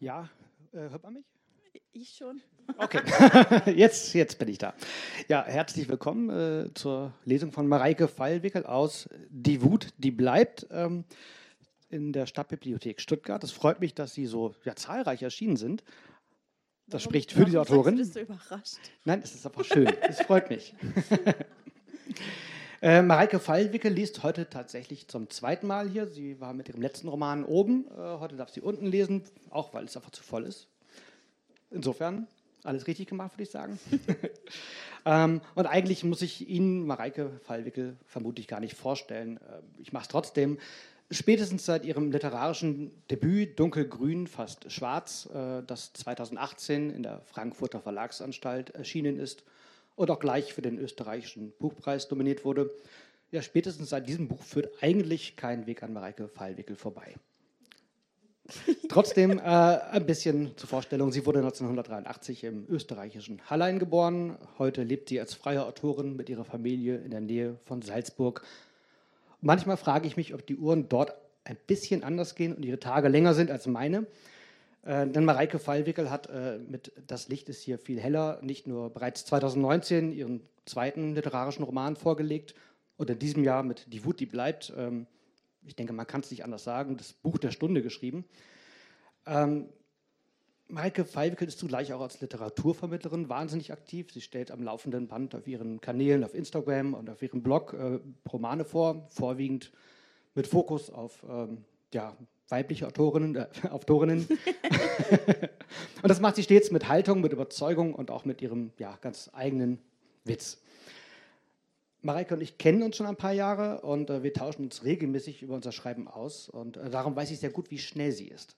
Ja, äh, hört man mich? Ich schon. Okay, jetzt, jetzt bin ich da. Ja, herzlich willkommen äh, zur Lesung von Mareike Fallwickel aus Die Wut, die bleibt ähm, in der Stadtbibliothek Stuttgart. Es freut mich, dass Sie so ja, zahlreich erschienen sind. Das Warum- spricht für die Autorin. Bist du überrascht? Nein, es ist einfach schön. Es freut mich. äh, Mareike Fallwickel liest heute tatsächlich zum zweiten Mal hier. Sie war mit ihrem letzten Roman oben. Äh, heute darf sie unten lesen, auch weil es einfach zu voll ist. Insofern alles richtig gemacht, würde ich sagen. ähm, und eigentlich muss ich Ihnen Mareike Fallwickel vermutlich gar nicht vorstellen. Äh, ich mache es trotzdem. Spätestens seit ihrem literarischen Debüt Dunkelgrün, fast schwarz, äh, das 2018 in der Frankfurter Verlagsanstalt erschienen ist und auch gleich für den österreichischen Buchpreis nominiert wurde, ja, spätestens seit diesem Buch führt eigentlich kein Weg an Mareike Fallwickel vorbei. Trotzdem äh, ein bisschen zur Vorstellung. Sie wurde 1983 im österreichischen Hallein geboren. Heute lebt sie als freie Autorin mit ihrer Familie in der Nähe von Salzburg. Manchmal frage ich mich, ob die Uhren dort ein bisschen anders gehen und ihre Tage länger sind als meine. Äh, denn Mareike Fallwickel hat äh, mit Das Licht ist hier viel heller nicht nur bereits 2019 ihren zweiten literarischen Roman vorgelegt und in diesem Jahr mit Die Wut, die bleibt, ähm, ich denke, man kann es nicht anders sagen, das Buch der Stunde geschrieben. Ähm, Mareike Fallwickel ist zugleich auch als Literaturvermittlerin wahnsinnig aktiv. Sie stellt am laufenden Band auf ihren Kanälen auf Instagram und auf ihrem Blog äh, Romane vor, vorwiegend mit Fokus auf ähm, ja, weibliche Autorinnen. Äh, Autorinnen. und das macht sie stets mit Haltung, mit Überzeugung und auch mit ihrem ja, ganz eigenen Witz. Mareike und ich kennen uns schon ein paar Jahre und äh, wir tauschen uns regelmäßig über unser Schreiben aus. Und äh, darum weiß ich sehr gut, wie schnell sie ist.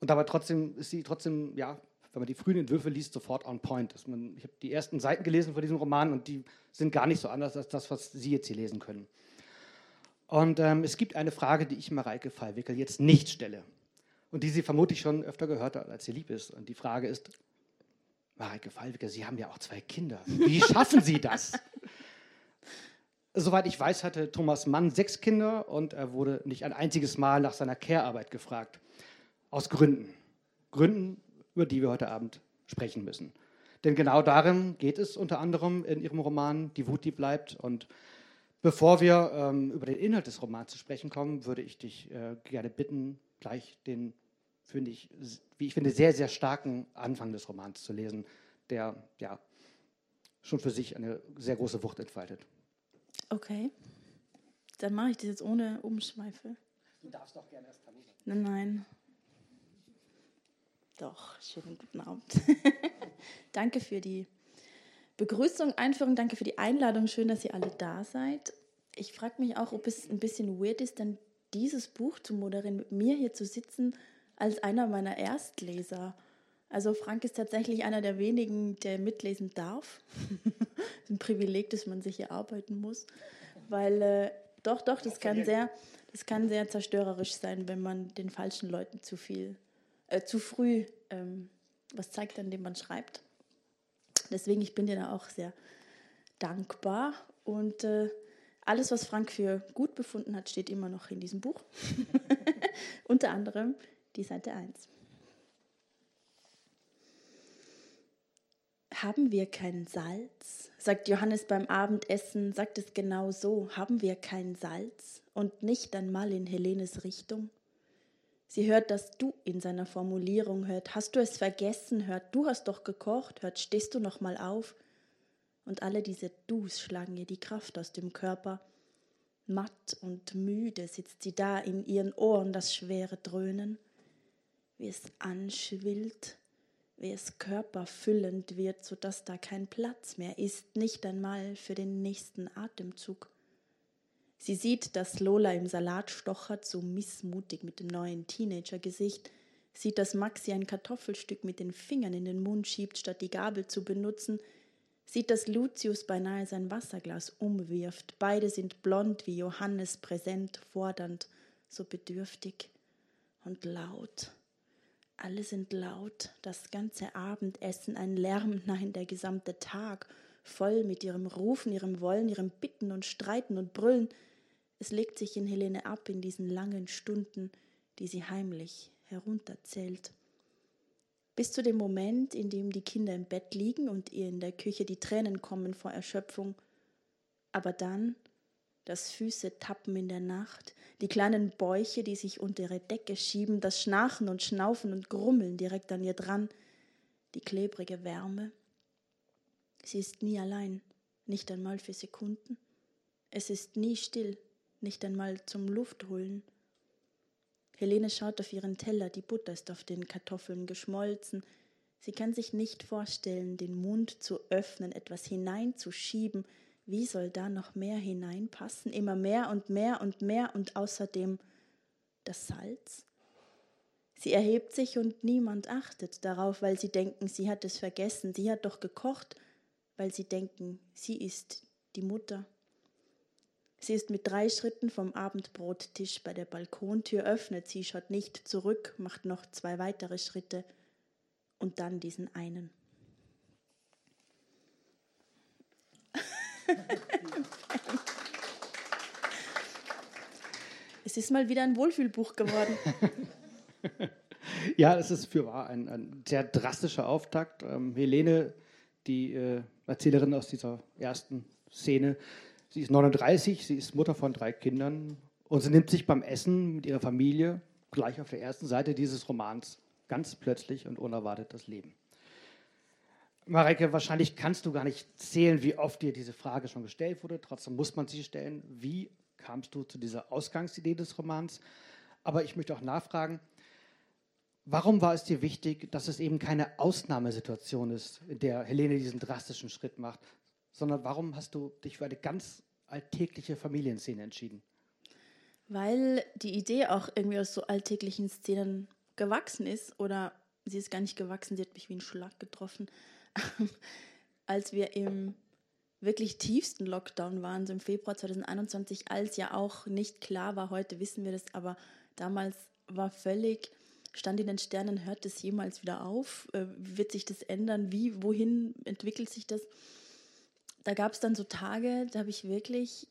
Und dabei trotzdem ist sie trotzdem, ja, wenn man die frühen Entwürfe liest, sofort on point. Man, ich habe die ersten Seiten gelesen von diesem Roman und die sind gar nicht so anders als das, was Sie jetzt hier lesen können. Und ähm, es gibt eine Frage, die ich Mareike Fallwickel jetzt nicht stelle und die sie vermutlich schon öfter gehört hat, als sie lieb ist. Und die Frage ist, Mareike Fallwickel, Sie haben ja auch zwei Kinder. Wie schaffen Sie das? Soweit ich weiß, hatte Thomas Mann sechs Kinder und er wurde nicht ein einziges Mal nach seiner Care-Arbeit gefragt. Aus Gründen. Gründen, über die wir heute Abend sprechen müssen. Denn genau darin geht es unter anderem in Ihrem Roman Die Wut, die bleibt. Und bevor wir ähm, über den Inhalt des Romans zu sprechen kommen, würde ich dich äh, gerne bitten, gleich den, finde ich, wie ich finde, sehr, sehr starken Anfang des Romans zu lesen, der ja schon für sich eine sehr große Wucht entfaltet. Okay. Dann mache ich das jetzt ohne Umschweife. Du darfst doch gerne erst Hallo. Nein, nein. Doch, schönen guten Abend. danke für die Begrüßung, Einführung, danke für die Einladung. Schön, dass ihr alle da seid. Ich frage mich auch, ob es ein bisschen weird ist, denn dieses Buch zu moderieren, mit mir hier zu sitzen, als einer meiner Erstleser. Also Frank ist tatsächlich einer der wenigen, der mitlesen darf. ein Privileg, dass man sich hier arbeiten muss. Weil, äh, doch, doch, das kann sehr, das kann sehr zerstörerisch sein, wenn man den falschen Leuten zu viel, äh, zu früh ähm, was zeigt, an dem man schreibt. Deswegen, ich bin dir da auch sehr dankbar. Und äh, alles, was Frank für gut befunden hat, steht immer noch in diesem Buch. Unter anderem die Seite 1. Haben wir kein Salz? sagt Johannes beim Abendessen, sagt es genau so. Haben wir kein Salz? Und nicht einmal in Helenes Richtung? Sie hört das Du in seiner Formulierung, hört, hast du es vergessen, hört, du hast doch gekocht, hört, stehst du noch mal auf? Und alle diese Dus schlagen ihr die Kraft aus dem Körper. Matt und müde sitzt sie da in ihren Ohren das schwere Dröhnen, wie es anschwillt, wie es körperfüllend wird, so dass da kein Platz mehr ist, nicht einmal für den nächsten Atemzug. Sie sieht, dass Lola im Salat stochert, so missmutig mit dem neuen Teenager-Gesicht, sieht, dass Maxi ein Kartoffelstück mit den Fingern in den Mund schiebt, statt die Gabel zu benutzen, sieht, dass Lucius beinahe sein Wasserglas umwirft. Beide sind blond wie Johannes, präsent, fordernd, so bedürftig und laut. Alle sind laut, das ganze Abendessen ein Lärm, nein, der gesamte Tag, voll mit ihrem Rufen, ihrem Wollen, ihrem Bitten und Streiten und Brüllen. Es legt sich in Helene ab in diesen langen Stunden, die sie heimlich herunterzählt. bis zu dem Moment, in dem die Kinder im Bett liegen und ihr in der Küche die Tränen kommen vor Erschöpfung. Aber dann das Füße tappen in der Nacht, die kleinen Bäuche, die sich unter ihre Decke schieben, das Schnarchen und Schnaufen und Grummeln direkt an ihr dran, die klebrige Wärme. Sie ist nie allein, nicht einmal für Sekunden. Es ist nie still, nicht einmal zum Luftholen. Helene schaut auf ihren Teller, die Butter ist auf den Kartoffeln geschmolzen. Sie kann sich nicht vorstellen, den Mund zu öffnen, etwas hineinzuschieben. Wie soll da noch mehr hineinpassen? Immer mehr und mehr und mehr und außerdem das Salz? Sie erhebt sich und niemand achtet darauf, weil sie denken, sie hat es vergessen. Sie hat doch gekocht, weil sie denken, sie ist die Mutter. Sie ist mit drei Schritten vom Abendbrottisch bei der Balkontür, öffnet sie, schaut nicht zurück, macht noch zwei weitere Schritte und dann diesen einen. es ist mal wieder ein Wohlfühlbuch geworden. ja, es ist für ein, ein sehr drastischer Auftakt. Ähm, Helene, die äh, Erzählerin aus dieser ersten Szene, Sie ist 39, sie ist Mutter von drei Kindern und sie nimmt sich beim Essen mit ihrer Familie gleich auf der ersten Seite dieses Romans ganz plötzlich und unerwartet das Leben. Mareike, wahrscheinlich kannst du gar nicht zählen, wie oft dir diese Frage schon gestellt wurde. Trotzdem muss man sie stellen. Wie kamst du zu dieser Ausgangsidee des Romans? Aber ich möchte auch nachfragen, warum war es dir wichtig, dass es eben keine Ausnahmesituation ist, in der Helene diesen drastischen Schritt macht, sondern warum hast du dich für eine ganz alltägliche Familienszene entschieden? Weil die Idee auch irgendwie aus so alltäglichen Szenen gewachsen ist oder sie ist gar nicht gewachsen, sie hat mich wie ein Schlag getroffen. als wir im wirklich tiefsten Lockdown waren, so im Februar 2021, als ja auch nicht klar war, heute wissen wir das, aber damals war völlig, stand in den Sternen, hört es jemals wieder auf? Äh, wird sich das ändern? Wie, wohin entwickelt sich das? da gab es dann so Tage, da habe ich wirklich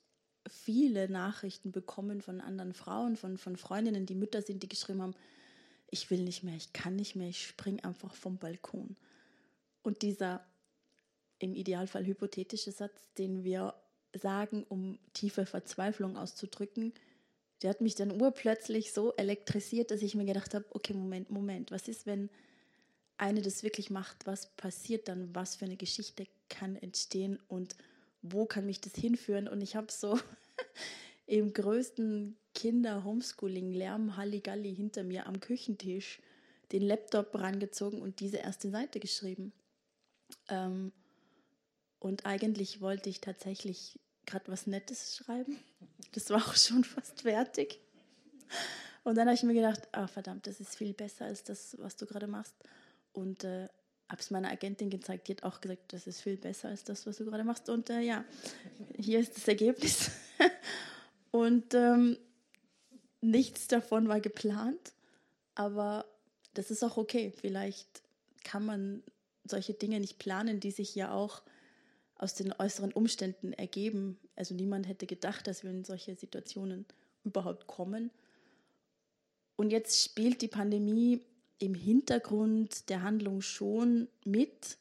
viele Nachrichten bekommen von anderen Frauen, von, von Freundinnen, die Mütter sind, die geschrieben haben, ich will nicht mehr, ich kann nicht mehr, ich spring einfach vom Balkon. Und dieser im Idealfall hypothetische Satz, den wir sagen, um tiefe Verzweiflung auszudrücken, der hat mich dann urplötzlich so elektrisiert, dass ich mir gedacht habe, okay, Moment, Moment, was ist, wenn eine das wirklich macht, was passiert dann, was für eine Geschichte kann entstehen und wo kann mich das hinführen. Und ich habe so im größten Kinder-Homeschooling-Lärm Halligalli hinter mir am Küchentisch den Laptop rangezogen und diese erste Seite geschrieben. Ähm, und eigentlich wollte ich tatsächlich gerade was Nettes schreiben. Das war auch schon fast fertig. Und dann habe ich mir gedacht, ah verdammt, das ist viel besser als das, was du gerade machst und äh, habe es meiner Agentin gezeigt. Die hat auch gesagt, das ist viel besser als das, was du gerade machst. Und äh, ja, hier ist das Ergebnis. und ähm, nichts davon war geplant, aber das ist auch okay. Vielleicht kann man solche Dinge nicht planen, die sich ja auch aus den äußeren Umständen ergeben. Also niemand hätte gedacht, dass wir in solche Situationen überhaupt kommen. Und jetzt spielt die Pandemie im Hintergrund der Handlung schon mit,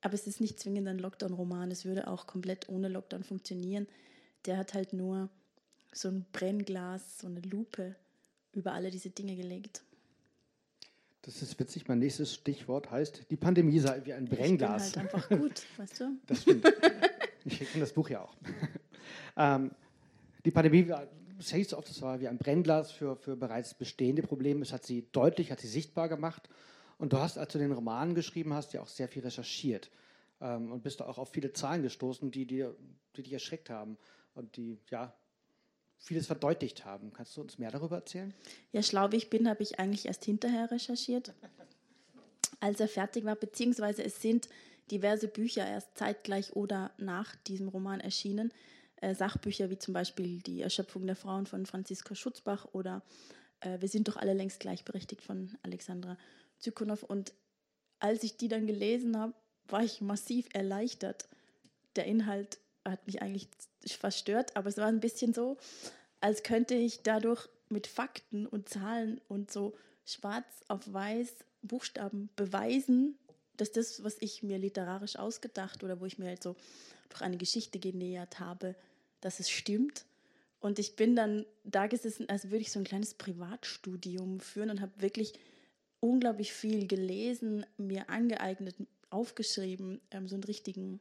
aber es ist nicht zwingend ein Lockdown-Roman. Es würde auch komplett ohne Lockdown funktionieren. Der hat halt nur so ein Brennglas, so eine Lupe über alle diese Dinge gelegt. Das ist witzig. Mein nächstes Stichwort heißt, die Pandemie sei wie ein Brennglas. Ich bin halt einfach gut, weißt du? Das stimmt. Ich kenne das Buch ja auch. ähm, die Pandemie war Sales of das war wie ein Brennglas für, für bereits bestehende Probleme. Es hat sie deutlich, hat sie sichtbar gemacht. Und du hast, als du den Roman geschrieben hast, ja auch sehr viel recherchiert ähm, und bist auch auf viele Zahlen gestoßen, die dir, die dich erschreckt haben und die ja vieles verdeutlicht haben. Kannst du uns mehr darüber erzählen? Ja, schlau wie ich bin, habe ich eigentlich erst hinterher recherchiert, als er fertig war, beziehungsweise es sind diverse Bücher erst zeitgleich oder nach diesem Roman erschienen äh, Sachbücher wie zum Beispiel Die Erschöpfung der Frauen von Franziska Schutzbach oder äh, Wir sind doch alle längst gleichberechtigt von Alexandra Zykonow. Und als ich die dann gelesen habe, war ich massiv erleichtert. Der Inhalt hat mich eigentlich verstört, aber es war ein bisschen so, als könnte ich dadurch mit Fakten und Zahlen und so schwarz auf weiß Buchstaben beweisen, dass das, was ich mir literarisch ausgedacht oder wo ich mir halt so durch eine Geschichte genähert habe, dass es stimmt. Und ich bin dann da gesessen, als würde ich so ein kleines Privatstudium führen und habe wirklich unglaublich viel gelesen, mir angeeignet, aufgeschrieben, ähm, so einen richtigen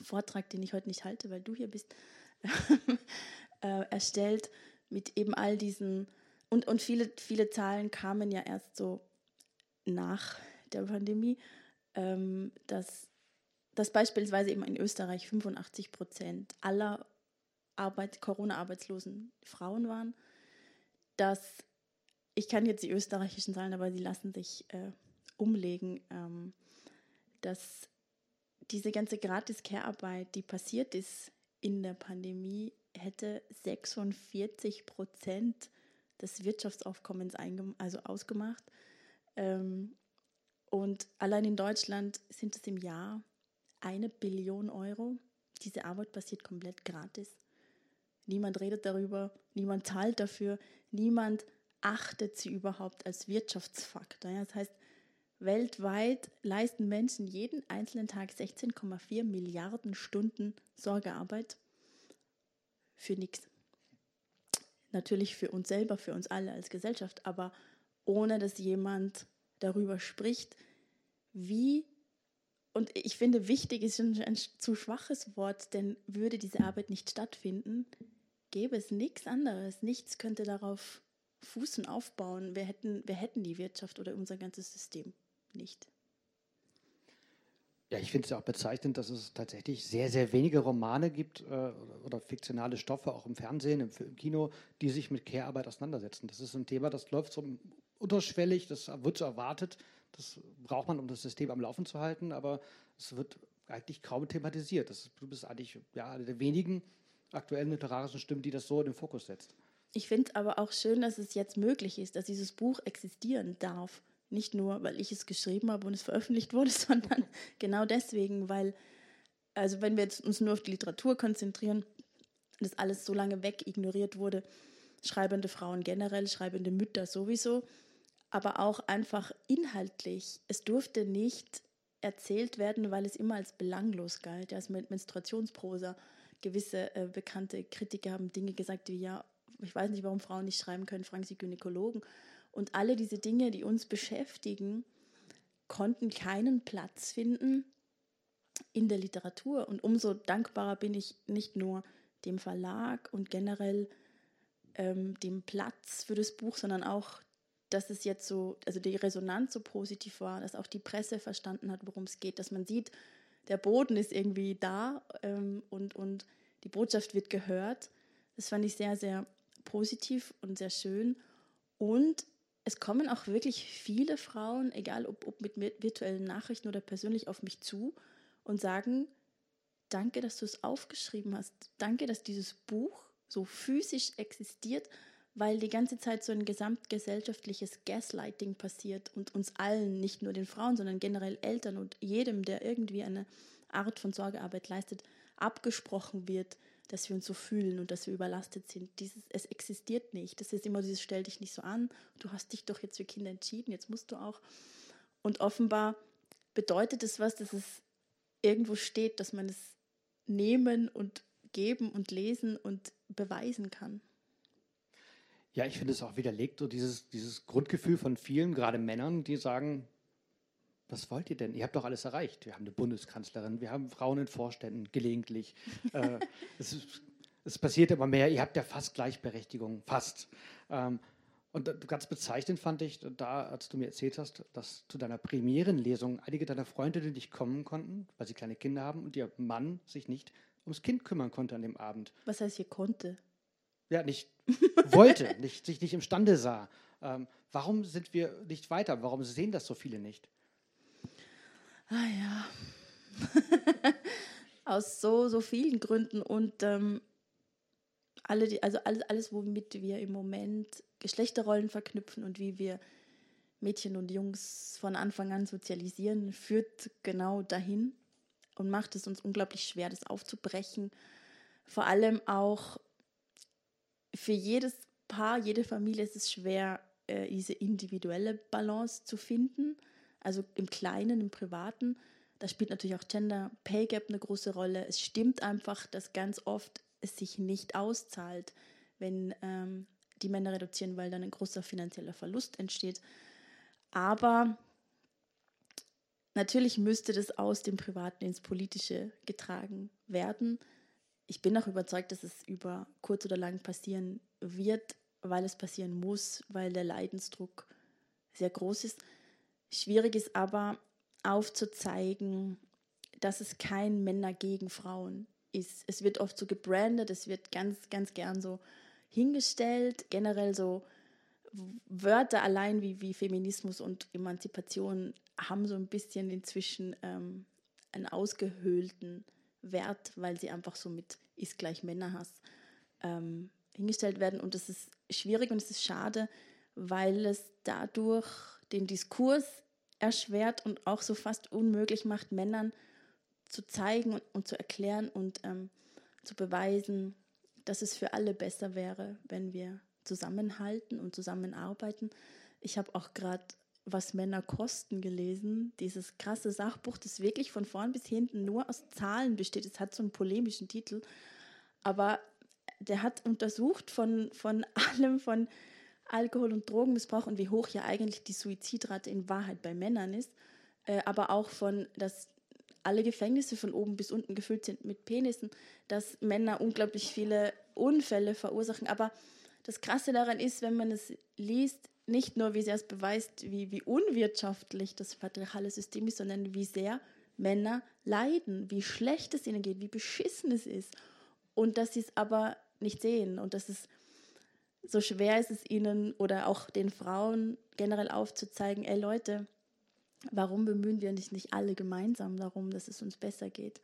Vortrag, den ich heute nicht halte, weil du hier bist, äh, erstellt mit eben all diesen und, und viele, viele Zahlen kamen ja erst so nach der Pandemie, ähm, dass, dass beispielsweise eben in Österreich 85 Prozent aller Arbeit, Corona-Arbeitslosen Frauen waren, dass ich kann jetzt die österreichischen Zahlen, aber sie lassen sich äh, umlegen, ähm, dass diese ganze Gratis-Care-Arbeit, die passiert ist in der Pandemie, hätte 46 Prozent des Wirtschaftsaufkommens also ausgemacht. Ähm, und allein in Deutschland sind es im Jahr eine Billion Euro. Diese Arbeit passiert komplett gratis. Niemand redet darüber, niemand zahlt dafür, niemand achtet sie überhaupt als Wirtschaftsfaktor. das heißt, weltweit leisten Menschen jeden einzelnen Tag 16,4 Milliarden Stunden Sorgearbeit für nichts. Natürlich für uns selber, für uns alle als Gesellschaft, aber ohne dass jemand darüber spricht, wie, und ich finde, wichtig ist ein, ein zu schwaches Wort, denn würde diese Arbeit nicht stattfinden, gäbe es nichts anderes. Nichts könnte darauf fußen, aufbauen. Wir hätten, wir hätten die Wirtschaft oder unser ganzes System nicht. Ja, ich finde es ja auch bezeichnend, dass es tatsächlich sehr, sehr wenige Romane gibt äh, oder fiktionale Stoffe, auch im Fernsehen, im, im Kino, die sich mit Care-Arbeit auseinandersetzen. Das ist ein Thema, das läuft so unterschwellig, das wird so erwartet, das braucht man, um das System am Laufen zu halten, aber es wird eigentlich kaum thematisiert. Das, du bist eigentlich ja, eine der wenigen aktuellen literarischen Stimmen, die das so in den Fokus setzt. Ich finde aber auch schön, dass es jetzt möglich ist, dass dieses Buch existieren darf. Nicht nur, weil ich es geschrieben habe und es veröffentlicht wurde, sondern genau deswegen, weil, also wenn wir jetzt uns nur auf die Literatur konzentrieren, das alles so lange weg ignoriert wurde, schreibende Frauen generell, schreibende Mütter sowieso, aber auch einfach inhaltlich. Es durfte nicht erzählt werden, weil es immer als belanglos galt. Mit Menstruationsprosa. Gewisse äh, bekannte Kritiker haben Dinge gesagt wie, ja, ich weiß nicht, warum Frauen nicht schreiben können, fragen Sie Gynäkologen. Und alle diese Dinge, die uns beschäftigen, konnten keinen Platz finden in der Literatur. Und umso dankbarer bin ich nicht nur dem Verlag und generell ähm, dem Platz für das Buch, sondern auch, dass es jetzt so, also die Resonanz so positiv war, dass auch die Presse verstanden hat, worum es geht, dass man sieht, der Boden ist irgendwie da ähm, und, und die Botschaft wird gehört. Das fand ich sehr, sehr positiv und sehr schön. Und es kommen auch wirklich viele Frauen, egal ob, ob mit virtuellen Nachrichten oder persönlich, auf mich zu und sagen, danke, dass du es aufgeschrieben hast. Danke, dass dieses Buch so physisch existiert, weil die ganze Zeit so ein gesamtgesellschaftliches Gaslighting passiert und uns allen, nicht nur den Frauen, sondern generell Eltern und jedem, der irgendwie eine Art von Sorgearbeit leistet, abgesprochen wird, dass wir uns so fühlen und dass wir überlastet sind. Dieses, es existiert nicht. Das ist immer dieses, stell dich nicht so an, du hast dich doch jetzt für Kinder entschieden, jetzt musst du auch. Und offenbar bedeutet es was, dass es irgendwo steht, dass man es nehmen und geben und lesen und beweisen kann. Ja, ich finde es auch widerlegt, so dieses, dieses Grundgefühl von vielen, gerade Männern, die sagen, was wollt ihr denn? Ihr habt doch alles erreicht. Wir haben eine Bundeskanzlerin, wir haben Frauen in Vorständen, gelegentlich. äh, es, es, passiert immer mehr. Ihr habt ja fast Gleichberechtigung, fast. Ähm, und ganz bezeichnend fand ich, da, als du mir erzählt hast, dass zu deiner Premierenlesung einige deiner Freundinnen nicht kommen konnten, weil sie kleine Kinder haben und ihr Mann sich nicht ums Kind kümmern konnte an dem Abend. Was heißt hier konnte? Ja, nicht wollte, nicht, sich nicht imstande sah. Ähm, warum sind wir nicht weiter? Warum sehen das so viele nicht? Ah ja. Aus so, so vielen Gründen und ähm, alle die, also alles, alles, womit wir im Moment Geschlechterrollen verknüpfen und wie wir Mädchen und Jungs von Anfang an sozialisieren, führt genau dahin und macht es uns unglaublich schwer, das aufzubrechen. Vor allem auch für jedes Paar, jede Familie ist es schwer, äh, diese individuelle Balance zu finden, also im Kleinen, im Privaten. Da spielt natürlich auch Gender Pay Gap eine große Rolle. Es stimmt einfach, dass ganz oft es sich nicht auszahlt, wenn ähm, die Männer reduzieren, weil dann ein großer finanzieller Verlust entsteht. Aber natürlich müsste das aus dem Privaten ins Politische getragen werden. Ich bin auch überzeugt, dass es über kurz oder lang passieren wird, weil es passieren muss, weil der Leidensdruck sehr groß ist. Schwierig ist aber aufzuzeigen, dass es kein Männer gegen Frauen ist. Es wird oft so gebrandet, es wird ganz, ganz gern so hingestellt, generell so Wörter allein wie, wie Feminismus und Emanzipation haben so ein bisschen inzwischen ähm, einen ausgehöhlten Wert, weil sie einfach so mit ist gleich Männerhass ähm, hingestellt werden. Und das ist schwierig und es ist schade, weil es dadurch den Diskurs erschwert und auch so fast unmöglich macht, Männern zu zeigen und, und zu erklären und ähm, zu beweisen, dass es für alle besser wäre, wenn wir zusammenhalten und zusammenarbeiten. Ich habe auch gerade was Männer kosten gelesen, dieses krasse Sachbuch, das wirklich von vorn bis hinten nur aus Zahlen besteht. Es hat so einen polemischen Titel, aber der hat untersucht von, von allem, von Alkohol- und Drogenmissbrauch und wie hoch ja eigentlich die Suizidrate in Wahrheit bei Männern ist, äh, aber auch von, dass alle Gefängnisse von oben bis unten gefüllt sind mit Penissen, dass Männer unglaublich viele Unfälle verursachen. Aber das Krasse daran ist, wenn man es liest, nicht nur, wie sehr es beweist, wie, wie unwirtschaftlich das patriarchale System ist, sondern wie sehr Männer leiden, wie schlecht es ihnen geht, wie beschissen es ist. Und dass sie es aber nicht sehen und dass es so schwer ist es ihnen oder auch den Frauen generell aufzuzeigen, ey Leute, warum bemühen wir nicht, nicht alle gemeinsam darum, dass es uns besser geht?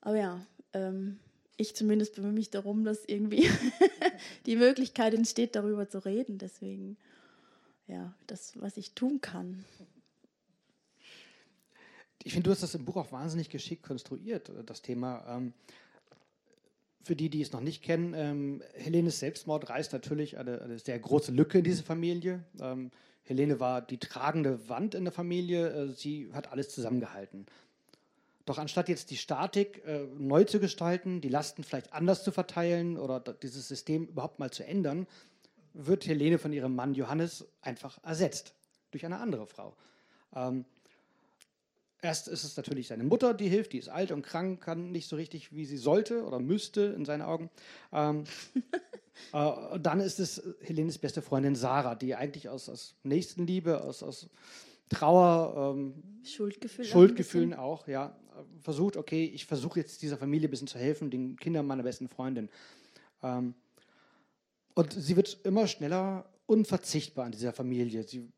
Aber ja, ähm, ich zumindest bemühe mich darum, dass irgendwie die Möglichkeit entsteht, darüber zu reden. Deswegen, ja, das, was ich tun kann. Ich finde, du hast das im Buch auch wahnsinnig geschickt konstruiert, das Thema. Ähm, für die, die es noch nicht kennen, ähm, Helenes Selbstmord reißt natürlich eine, eine, sehr große Lücke in diese Familie. Ähm, Helene war die tragende Wand in der Familie, äh, sie hat alles zusammengehalten. Doch anstatt jetzt die Statik äh, neu zu gestalten, die Lasten vielleicht anders zu verteilen oder dieses System überhaupt mal zu ändern, wird Helene von ihrem Mann Johannes einfach ersetzt durch eine andere Frau. Ähm, erst ist es natürlich seine Mutter, die hilft, die ist alt und krank, kann nicht so richtig, wie sie sollte oder müsste in seinen Augen. Ähm, äh, dann ist es Helenes beste Freundin Sarah, die eigentlich aus, aus Nächstenliebe, aus, aus Trauer, ähm, Schuldgefühl Schuldgefühlen auch, ja, versucht, okay, ich versuche jetzt dieser Familie ein bisschen zu helfen, den Kindern meiner besten Freundin. Ähm, und sie wird immer schneller unverzichtbar in dieser Familie. Sie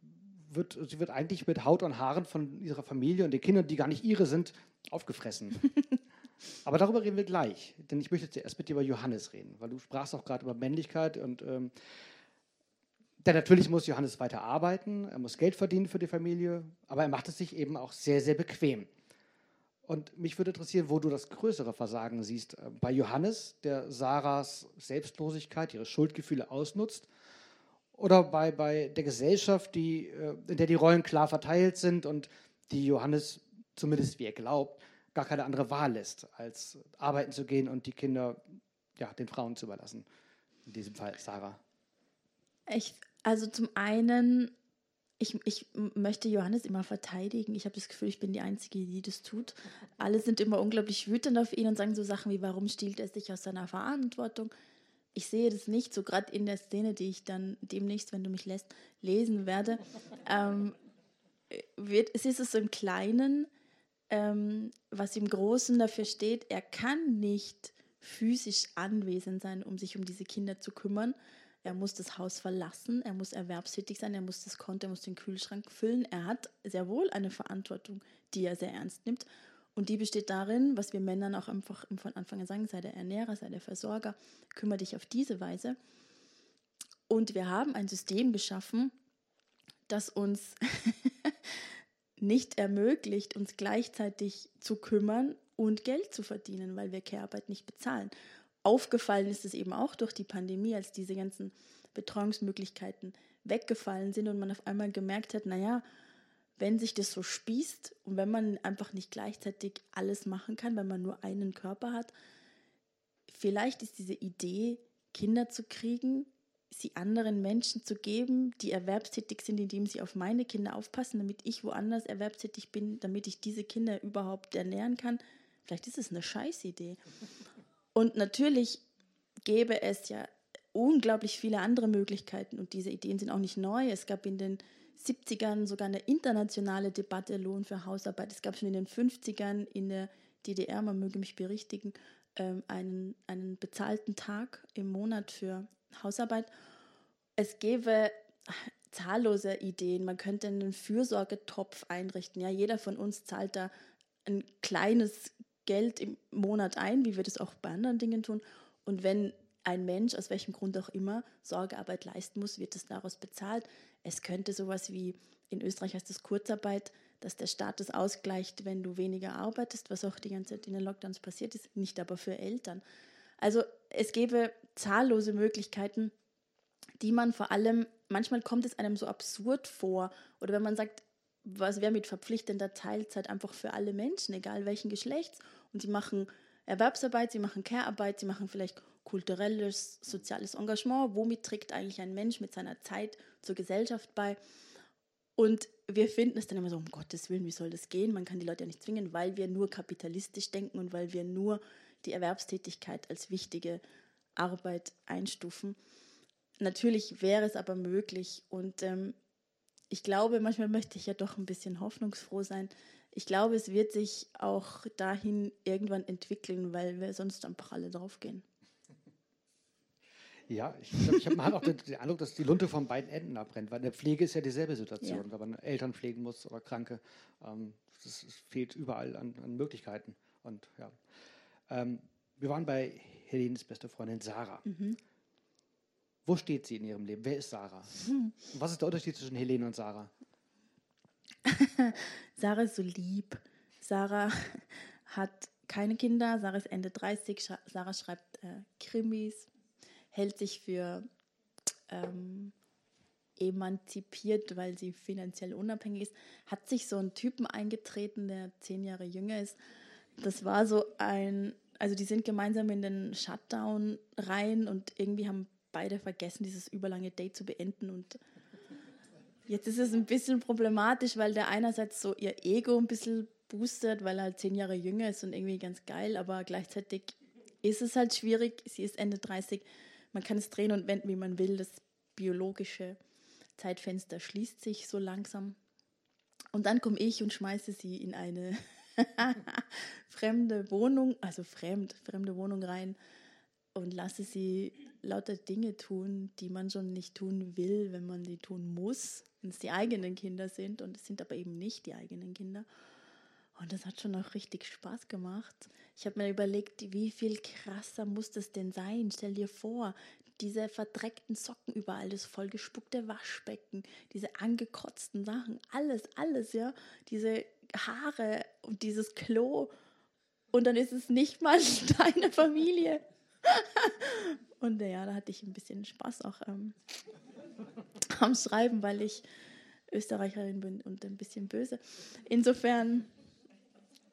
wird, sie wird eigentlich mit Haut und Haaren von ihrer Familie und den Kindern, die gar nicht ihre sind, aufgefressen. Aber darüber reden wir gleich, denn ich möchte zuerst mit dir über Johannes reden, weil du sprachst auch gerade über Männlichkeit und ähm, denn natürlich muss Johannes weiter arbeiten, er muss Geld verdienen für die Familie, aber er macht es sich eben auch sehr, sehr bequem. Und mich würde interessieren, wo du das größere Versagen siehst. Äh, bei Johannes, der Sarahs Selbstlosigkeit, ihre Schuldgefühle ausnutzt, oder bei, bei der Gesellschaft, die, äh, in der die Rollen klar verteilt sind und die Johannes, zumindest wie er glaubt, gar keine andere Wahl lässt, als arbeiten zu gehen und die Kinder ja, den Frauen zu überlassen. In diesem Fall Sarah. Ich also zum einen, ich, ich möchte Johannes immer verteidigen. Ich habe das Gefühl, ich bin die Einzige, die das tut. Alle sind immer unglaublich wütend auf ihn und sagen so Sachen wie, warum stiehlt er sich aus seiner Verantwortung? Ich sehe das nicht, so gerade in der Szene, die ich dann demnächst, wenn du mich lässt, lesen werde. Ähm, wird, es ist es so im Kleinen, ähm, was im Großen dafür steht, er kann nicht physisch anwesend sein, um sich um diese Kinder zu kümmern. Er muss das Haus verlassen, er muss erwerbstätig sein, er muss das Konto, er muss den Kühlschrank füllen. Er hat sehr wohl eine Verantwortung, die er sehr ernst nimmt. Und die besteht darin, was wir Männern auch einfach von Anfang an sagen, sei der Ernährer, sei der Versorger, kümmere dich auf diese Weise. Und wir haben ein System geschaffen, das uns nicht ermöglicht, uns gleichzeitig zu kümmern und Geld zu verdienen, weil wir Care-Arbeit nicht bezahlen aufgefallen ist es eben auch durch die Pandemie, als diese ganzen Betreuungsmöglichkeiten weggefallen sind und man auf einmal gemerkt hat, naja, wenn sich das so spießt und wenn man einfach nicht gleichzeitig alles machen kann, wenn man nur einen Körper hat, vielleicht ist diese Idee, Kinder zu kriegen, sie anderen Menschen zu geben, die erwerbstätig sind, indem sie auf meine Kinder aufpassen, damit ich woanders erwerbstätig bin, damit ich diese Kinder überhaupt ernähren kann. Vielleicht ist es eine Scheißidee. Und natürlich gäbe es ja unglaublich viele andere Möglichkeiten und diese Ideen sind auch nicht neu. Es gab in den 70ern sogar eine internationale Debatte Lohn für Hausarbeit. Es gab schon in den 50ern in der DDR, man möge mich berichtigen, ähm, einen, einen bezahlten Tag im Monat für Hausarbeit. Es gäbe zahllose Ideen. Man könnte einen Fürsorgetopf einrichten. Ja, jeder von uns zahlt da ein kleines Geld im Monat ein, wie wir das auch bei anderen Dingen tun. Und wenn ein Mensch, aus welchem Grund auch immer, Sorgearbeit leisten muss, wird es daraus bezahlt. Es könnte sowas wie, in Österreich heißt das Kurzarbeit, dass der Staat das ausgleicht, wenn du weniger arbeitest, was auch die ganze Zeit in den Lockdowns passiert ist, nicht aber für Eltern. Also es gäbe zahllose Möglichkeiten, die man vor allem, manchmal kommt es einem so absurd vor, oder wenn man sagt, was wäre mit verpflichtender Teilzeit einfach für alle Menschen, egal welchen Geschlechts, und sie machen Erwerbsarbeit, sie machen Care-Arbeit, sie machen vielleicht kulturelles, soziales Engagement. Womit trägt eigentlich ein Mensch mit seiner Zeit zur Gesellschaft bei? Und wir finden es dann immer so, um Gottes Willen, wie soll das gehen? Man kann die Leute ja nicht zwingen, weil wir nur kapitalistisch denken und weil wir nur die Erwerbstätigkeit als wichtige Arbeit einstufen. Natürlich wäre es aber möglich und ähm, ich glaube, manchmal möchte ich ja doch ein bisschen hoffnungsfroh sein, ich glaube, es wird sich auch dahin irgendwann entwickeln, weil wir sonst einfach alle draufgehen. Ja, ich, glaub, ich habe auch den, den, Eindruck, dass die Lunte von beiden Enden abbrennt, weil in der Pflege ist ja dieselbe Situation, ja. wenn man Eltern pflegen muss oder Kranke. Ähm, das, fehlt überall an, an Möglichkeiten. Und ja. Ähm, wir waren bei Helenes beste Freundin Sarah. Mhm. Wo steht sie in ihrem Leben? Wer ist Sarah? Hm. Was ist der Unterschied zwischen Helene und Sarah? Sarah ist so lieb. Sarah hat keine Kinder. Sarah ist Ende 30. Sarah schreibt äh, Krimis, hält sich für ähm, emanzipiert, weil sie finanziell unabhängig ist. Hat sich so einen Typen eingetreten, der zehn Jahre jünger ist. Das war so ein, also die sind gemeinsam in den Shutdown rein und irgendwie haben beide vergessen, dieses überlange Date zu beenden und Jetzt ist es ein bisschen problematisch, weil der einerseits so ihr Ego ein bisschen boostet, weil er halt zehn Jahre jünger ist und irgendwie ganz geil, aber gleichzeitig ist es halt schwierig. Sie ist Ende 30. Man kann es drehen und wenden, wie man will. Das biologische Zeitfenster schließt sich so langsam. Und dann komme ich und schmeiße sie in eine fremde Wohnung, also fremd, fremde Wohnung rein und lasse sie lauter Dinge tun, die man schon nicht tun will, wenn man sie tun muss, wenn es die eigenen Kinder sind und es sind aber eben nicht die eigenen Kinder. Und das hat schon auch richtig Spaß gemacht. Ich habe mir überlegt, wie viel krasser muss das denn sein? Stell dir vor, diese verdreckten Socken überall, das vollgespuckte Waschbecken, diese angekotzten Sachen, alles, alles, ja, diese Haare und dieses Klo. Und dann ist es nicht mal deine Familie. Und ja, da hatte ich ein bisschen Spaß auch ähm, am Schreiben, weil ich Österreicherin bin und ein bisschen böse. Insofern,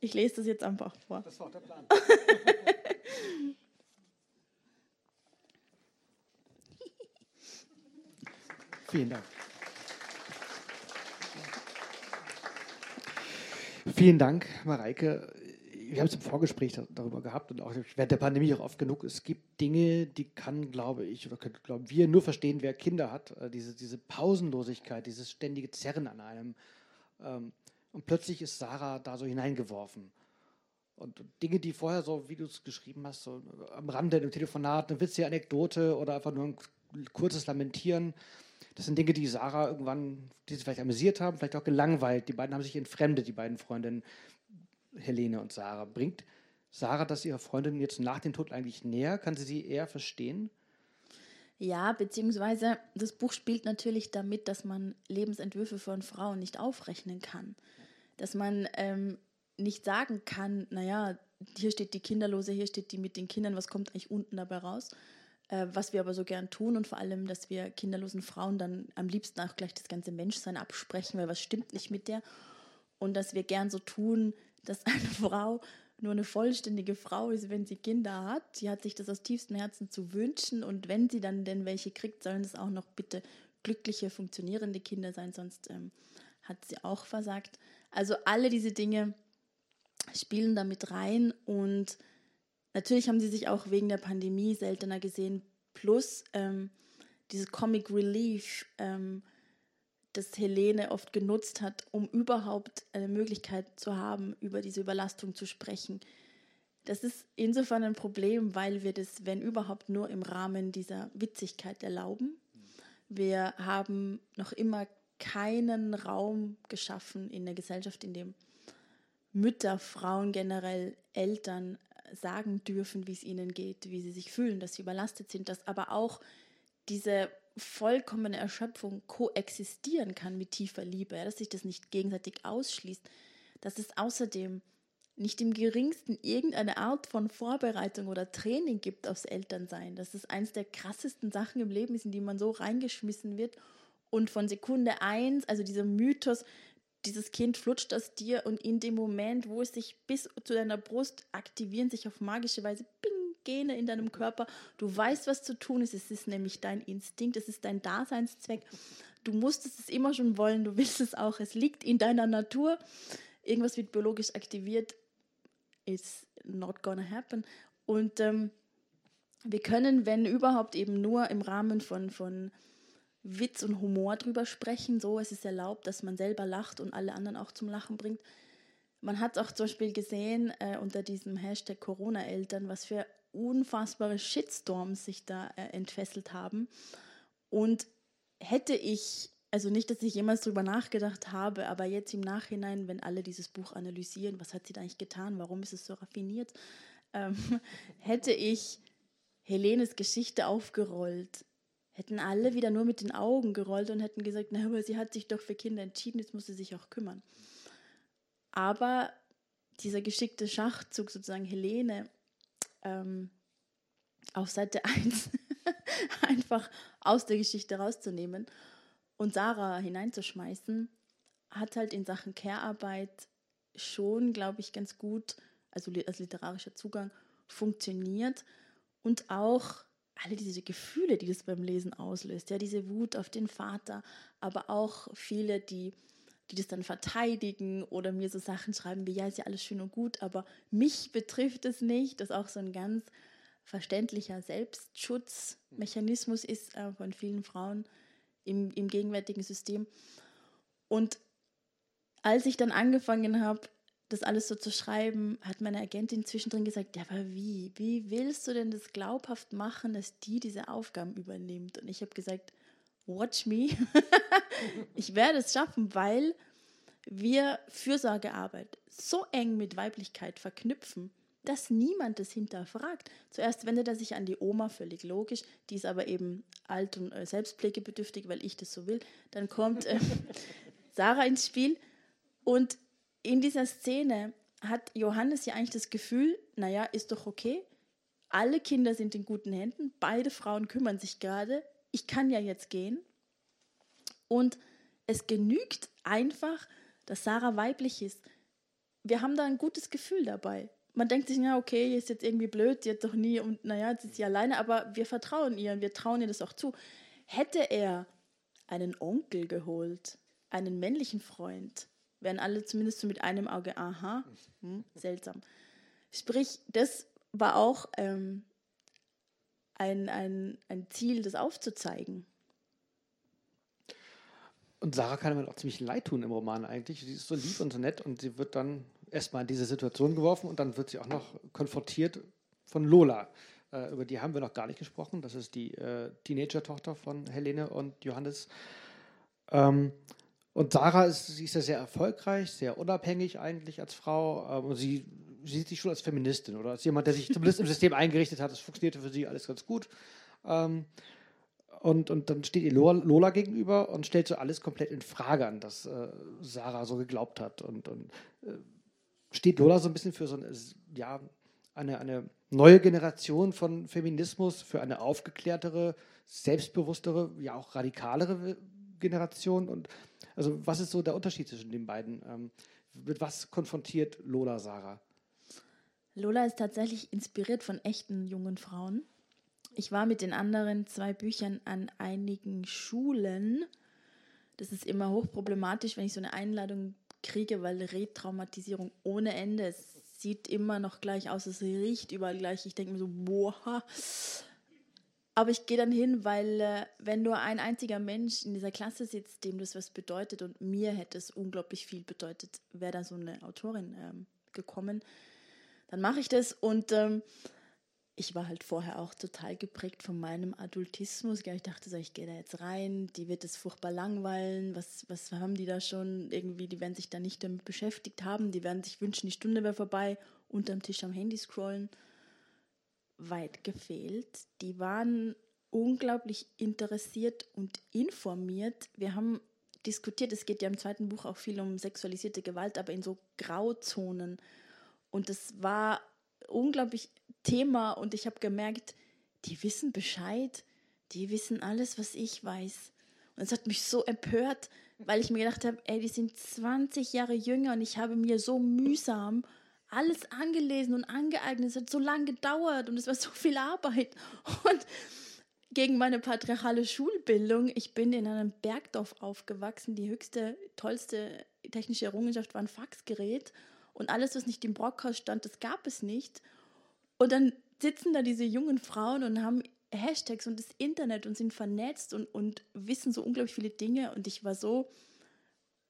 ich lese das jetzt einfach vor. Das war der Plan. Vielen Dank. Vielen Dank, Mareike wir haben es im Vorgespräch darüber gehabt und auch während der Pandemie auch oft genug. Es gibt Dinge, die kann, glaube ich, oder können, glauben wir nur verstehen, wer Kinder hat. Äh, diese, diese Pausenlosigkeit, dieses ständige Zerren an einem. Ähm, und plötzlich ist Sarah da so hineingeworfen. Und Dinge, die vorher so, wie du es geschrieben hast, so am Rande im Telefonat, eine witzige Anekdote oder einfach nur ein kurzes Lamentieren, das sind Dinge, die Sarah irgendwann, die sie vielleicht amüsiert haben, vielleicht auch gelangweilt. Die beiden haben sich entfremdet, die beiden Freundinnen. Helene und Sarah. Bringt Sarah das ihrer Freundin jetzt nach dem Tod eigentlich näher? Kann sie sie eher verstehen? Ja, beziehungsweise das Buch spielt natürlich damit, dass man Lebensentwürfe von Frauen nicht aufrechnen kann. Dass man ähm, nicht sagen kann, naja, hier steht die Kinderlose, hier steht die mit den Kindern, was kommt eigentlich unten dabei raus? äh, was wir aber so gern tun und vor allem, dass wir kinderlosen Frauen dann am liebsten auch gleich das ganze Menschsein absprechen, weil was stimmt nicht mit der und dass wir gern so tun, dass eine Frau nur eine vollständige Frau ist, wenn sie Kinder hat. Sie hat sich das aus tiefstem Herzen zu wünschen und wenn sie dann denn welche kriegt, sollen es auch noch bitte glückliche, funktionierende Kinder sein, sonst ähm, hat sie auch versagt. Also alle diese Dinge spielen damit rein und natürlich haben sie sich auch wegen der Pandemie seltener gesehen, plus ähm, diese Comic Relief, ähm, das Helene oft genutzt hat, um überhaupt eine Möglichkeit zu haben, über diese Überlastung zu sprechen. Das ist insofern ein Problem, weil wir das, wenn überhaupt, nur im Rahmen dieser Witzigkeit erlauben. Wir haben noch immer keinen Raum geschaffen in der Gesellschaft, in dem Mütter, Frauen generell, Eltern sagen dürfen, wie es ihnen geht, wie sie sich fühlen, dass sie überlastet sind, dass aber auch diese vollkommene Erschöpfung koexistieren kann mit tiefer Liebe, dass sich das nicht gegenseitig ausschließt, dass es außerdem nicht im geringsten irgendeine Art von Vorbereitung oder Training gibt aufs Elternsein, dass es eines der krassesten Sachen im Leben ist, in die man so reingeschmissen wird und von Sekunde eins, also dieser Mythos, dieses Kind flutscht aus dir und in dem Moment, wo es sich bis zu deiner Brust aktivieren, sich auf magische Weise bing, Gene in deinem Körper. Du weißt, was zu tun ist. Es ist nämlich dein Instinkt, es ist dein Daseinszweck. Du musstest es immer schon wollen, du willst es auch. Es liegt in deiner Natur. Irgendwas wird biologisch aktiviert. It's not gonna happen. Und ähm, wir können, wenn überhaupt, eben nur im Rahmen von, von Witz und Humor drüber sprechen. So, es ist erlaubt, dass man selber lacht und alle anderen auch zum Lachen bringt. Man hat auch zum Beispiel gesehen äh, unter diesem Hashtag Corona-Eltern, was für unfassbare Shitstorms sich da äh, entfesselt haben. Und hätte ich, also nicht, dass ich jemals darüber nachgedacht habe, aber jetzt im Nachhinein, wenn alle dieses Buch analysieren, was hat sie da eigentlich getan, warum ist es so raffiniert, ähm, hätte ich Helenes Geschichte aufgerollt, hätten alle wieder nur mit den Augen gerollt und hätten gesagt, na, aber sie hat sich doch für Kinder entschieden, jetzt muss sie sich auch kümmern. Aber dieser geschickte Schachzug sozusagen Helene ähm, auf Seite 1 einfach aus der Geschichte rauszunehmen und Sarah hineinzuschmeißen, hat halt in Sachen Care-Arbeit schon, glaube ich, ganz gut, also als literarischer Zugang, funktioniert und auch alle diese Gefühle, die das beim Lesen auslöst, ja, diese Wut auf den Vater, aber auch viele, die die das dann verteidigen oder mir so Sachen schreiben wie, ja, ist ja alles schön und gut, aber mich betrifft es nicht. Das auch so ein ganz verständlicher Selbstschutzmechanismus ist äh, von vielen Frauen im, im gegenwärtigen System. Und als ich dann angefangen habe, das alles so zu schreiben, hat meine Agentin zwischendrin gesagt, ja, aber wie? Wie willst du denn das glaubhaft machen, dass die diese Aufgaben übernimmt? Und ich habe gesagt, watch me. ich werde es schaffen, weil wir Fürsorgearbeit so eng mit Weiblichkeit verknüpfen, dass niemand es hinterfragt. Zuerst wendet er sich an die Oma, völlig logisch, die ist aber eben alt und äh, selbstpflegebedürftig, weil ich das so will. Dann kommt äh, Sarah ins Spiel und in dieser Szene hat Johannes ja eigentlich das Gefühl, naja, ist doch okay, alle Kinder sind in guten Händen, beide Frauen kümmern sich gerade, ich kann ja jetzt gehen. Und es genügt einfach, dass Sarah weiblich ist. Wir haben da ein gutes Gefühl dabei. Man denkt sich, ja, okay, ist jetzt irgendwie blöd, die hat doch nie und naja, jetzt ist sie alleine, aber wir vertrauen ihr und wir trauen ihr das auch zu. Hätte er einen Onkel geholt, einen männlichen Freund, wären alle zumindest so mit einem Auge, aha, hm, seltsam. Sprich, das war auch ähm, ein, ein, ein Ziel, das aufzuzeigen. Und Sarah kann mir auch ziemlich leid tun im Roman eigentlich. Sie ist so lieb und so nett und sie wird dann erstmal in diese Situation geworfen und dann wird sie auch noch konfrontiert von Lola. Äh, über die haben wir noch gar nicht gesprochen. Das ist die äh, Teenager-Tochter von Helene und Johannes. Ähm, und Sarah ist, sie ist ja sehr erfolgreich, sehr unabhängig eigentlich als Frau. Ähm, und sie, sie sieht sich schon als Feministin oder als jemand, der sich zumindest im System eingerichtet hat. Das funktionierte für sie alles ganz gut. Ähm, und, und dann steht ihr Lola gegenüber und stellt so alles komplett in Frage an, dass äh, Sarah so geglaubt hat. Und, und äh, steht Lola so ein bisschen für so eine, ja, eine, eine neue Generation von Feminismus für eine aufgeklärtere, selbstbewusstere, ja auch radikalere Generation? Und also was ist so der Unterschied zwischen den beiden? Ähm, mit was konfrontiert Lola Sarah? Lola ist tatsächlich inspiriert von echten jungen Frauen. Ich war mit den anderen zwei Büchern an einigen Schulen. Das ist immer hochproblematisch, wenn ich so eine Einladung kriege, weil Retraumatisierung ohne Ende. Es sieht immer noch gleich aus, es riecht überall gleich. Ich denke mir so, boah. Aber ich gehe dann hin, weil äh, wenn nur ein einziger Mensch in dieser Klasse sitzt, dem das was bedeutet und mir hätte es unglaublich viel bedeutet, wäre da so eine Autorin ähm, gekommen dann mache ich das. Und ähm, ich war halt vorher auch total geprägt von meinem Adultismus. Ich dachte so, ich gehe da jetzt rein, die wird es furchtbar langweilen. Was, was haben die da schon? Irgendwie, die werden sich da nicht damit beschäftigt haben. Die werden sich wünschen, die Stunde wäre vorbei, unterm Tisch am Handy scrollen. Weit gefehlt. Die waren unglaublich interessiert und informiert. Wir haben diskutiert, es geht ja im zweiten Buch auch viel um sexualisierte Gewalt, aber in so Grauzonen. Und es war unglaublich Thema und ich habe gemerkt, die wissen Bescheid, die wissen alles, was ich weiß. Und es hat mich so empört, weil ich mir gedacht habe, ey, die sind 20 Jahre jünger und ich habe mir so mühsam alles angelesen und angeeignet. Es hat so lange gedauert und es war so viel Arbeit. Und gegen meine patriarchale Schulbildung, ich bin in einem Bergdorf aufgewachsen. Die höchste, tollste technische Errungenschaft war ein Faxgerät. Und alles, was nicht im Brockhaus stand, das gab es nicht. Und dann sitzen da diese jungen Frauen und haben Hashtags und das Internet und sind vernetzt und, und wissen so unglaublich viele Dinge. Und ich war so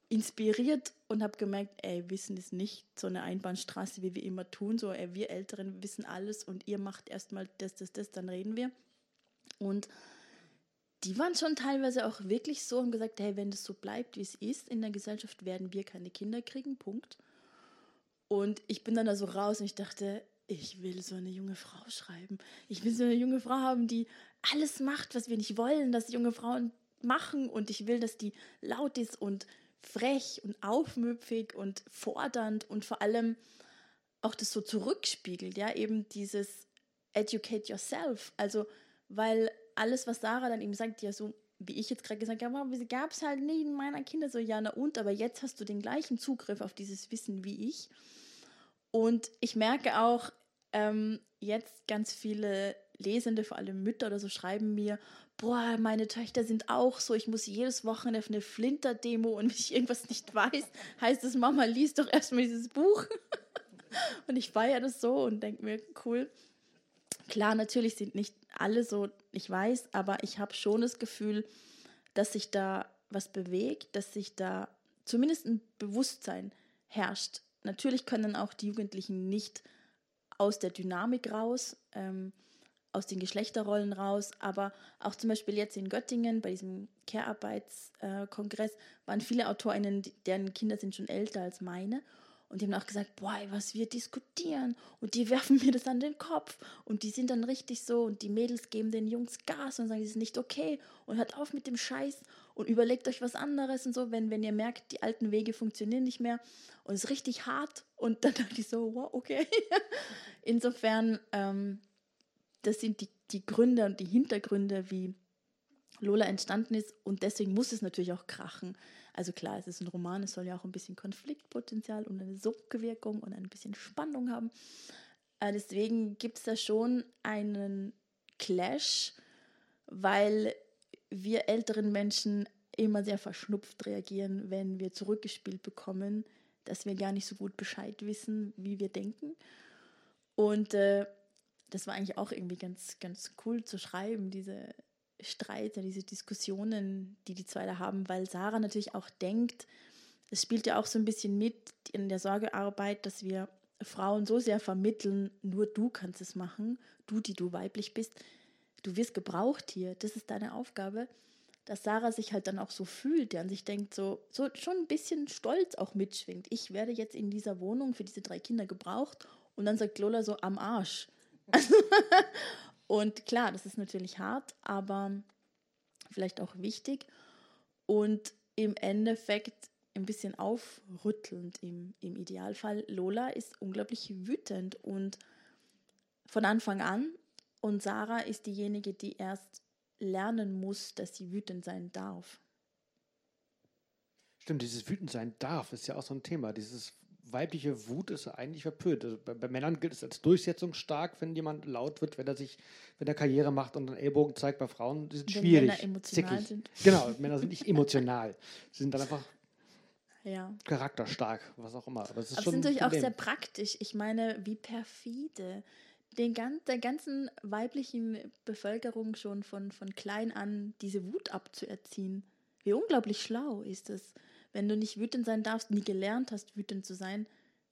inspiriert und habe gemerkt, ey, Wissen ist nicht so eine Einbahnstraße, wie wir immer tun. So, ey, wir Älteren wissen alles und ihr macht erstmal das, das, das, dann reden wir. Und die waren schon teilweise auch wirklich so und gesagt, hey, wenn das so bleibt, wie es ist in der Gesellschaft, werden wir keine Kinder kriegen, Punkt. Und ich bin dann da so raus und ich dachte, ich will so eine junge Frau schreiben. Ich will so eine junge Frau haben, die alles macht, was wir nicht wollen, dass junge Frauen machen. Und ich will, dass die laut ist und frech und aufmüpfig und fordernd und vor allem auch das so zurückspiegelt, ja, eben dieses educate yourself. Also, weil alles, was Sarah dann eben sagt, ja, so wie ich jetzt gerade gesagt habe, ja, gab es halt nicht in meiner Kinder so, ja, na und, aber jetzt hast du den gleichen Zugriff auf dieses Wissen wie ich. Und ich merke auch, ähm, jetzt ganz viele Lesende, vor allem Mütter oder so, schreiben mir, boah, meine Töchter sind auch so, ich muss jedes Wochenende auf eine Flinter-Demo und wenn ich irgendwas nicht weiß, heißt es, Mama, liest doch erstmal dieses Buch. und ich feiere das so und denke mir, cool. Klar, natürlich sind nicht alle so, ich weiß, aber ich habe schon das Gefühl, dass sich da was bewegt, dass sich da zumindest ein Bewusstsein herrscht, natürlich können auch die Jugendlichen nicht aus der Dynamik raus, ähm, aus den Geschlechterrollen raus, aber auch zum Beispiel jetzt in Göttingen bei diesem Care-Arbeitskongress äh, waren viele AutorInnen, deren Kinder sind schon älter als meine und die haben auch gesagt, boah, was wir diskutieren. Und die werfen mir das an den Kopf. Und die sind dann richtig so. Und die Mädels geben den Jungs Gas und sagen, das ist nicht okay. Und hört auf mit dem Scheiß. Und überlegt euch was anderes und so, wenn, wenn ihr merkt, die alten Wege funktionieren nicht mehr. Und es ist richtig hart. Und dann dachte ich so, wow, okay. Insofern, ähm, das sind die, die Gründe und die Hintergründe, wie Lola entstanden ist. Und deswegen muss es natürlich auch krachen. Also klar, es ist ein Roman, es soll ja auch ein bisschen Konfliktpotenzial und eine Sogwirkung und ein bisschen Spannung haben. Äh, deswegen gibt es da schon einen Clash, weil wir älteren Menschen immer sehr verschnupft reagieren, wenn wir zurückgespielt bekommen, dass wir gar nicht so gut Bescheid wissen, wie wir denken. Und äh, das war eigentlich auch irgendwie ganz, ganz cool zu schreiben, diese Streit, diese Diskussionen, die die zwei da haben, weil Sarah natürlich auch denkt, es spielt ja auch so ein bisschen mit in der Sorgearbeit, dass wir Frauen so sehr vermitteln, nur du kannst es machen, du, die du weiblich bist, du wirst gebraucht hier, das ist deine Aufgabe, dass Sarah sich halt dann auch so fühlt, der an sich denkt, so, so schon ein bisschen stolz auch mitschwingt. Ich werde jetzt in dieser Wohnung für diese drei Kinder gebraucht und dann sagt Lola so am Arsch. Und klar, das ist natürlich hart, aber vielleicht auch wichtig und im Endeffekt ein bisschen aufrüttelnd im, im Idealfall. Lola ist unglaublich wütend und von Anfang an. Und Sarah ist diejenige, die erst lernen muss, dass sie wütend sein darf. Stimmt, dieses wütend sein darf ist ja auch so ein Thema. Dieses weibliche Wut ist eigentlich verpönt. Also bei, bei, Männern gilt es als durchsetzungsstark, wenn jemand laut wird, wenn er sich, wenn er Karriere macht und einen Ellbogen zeigt. Bei Frauen die sind wenn schwierig. Männer emotional zickig. sind. Genau, Männer sind nicht emotional. Sie sind dann einfach ja. charakterstark, was auch immer. Aber es ist Aber schon sind natürlich auch sehr praktisch. Ich meine, wie perfide. Den ganz, der ganzen weiblichen Bevölkerung schon von, von klein an diese Wut abzuerziehen. Wie unglaublich schlau ist es. Wenn du nicht wütend sein darfst, nie gelernt hast, wütend zu sein,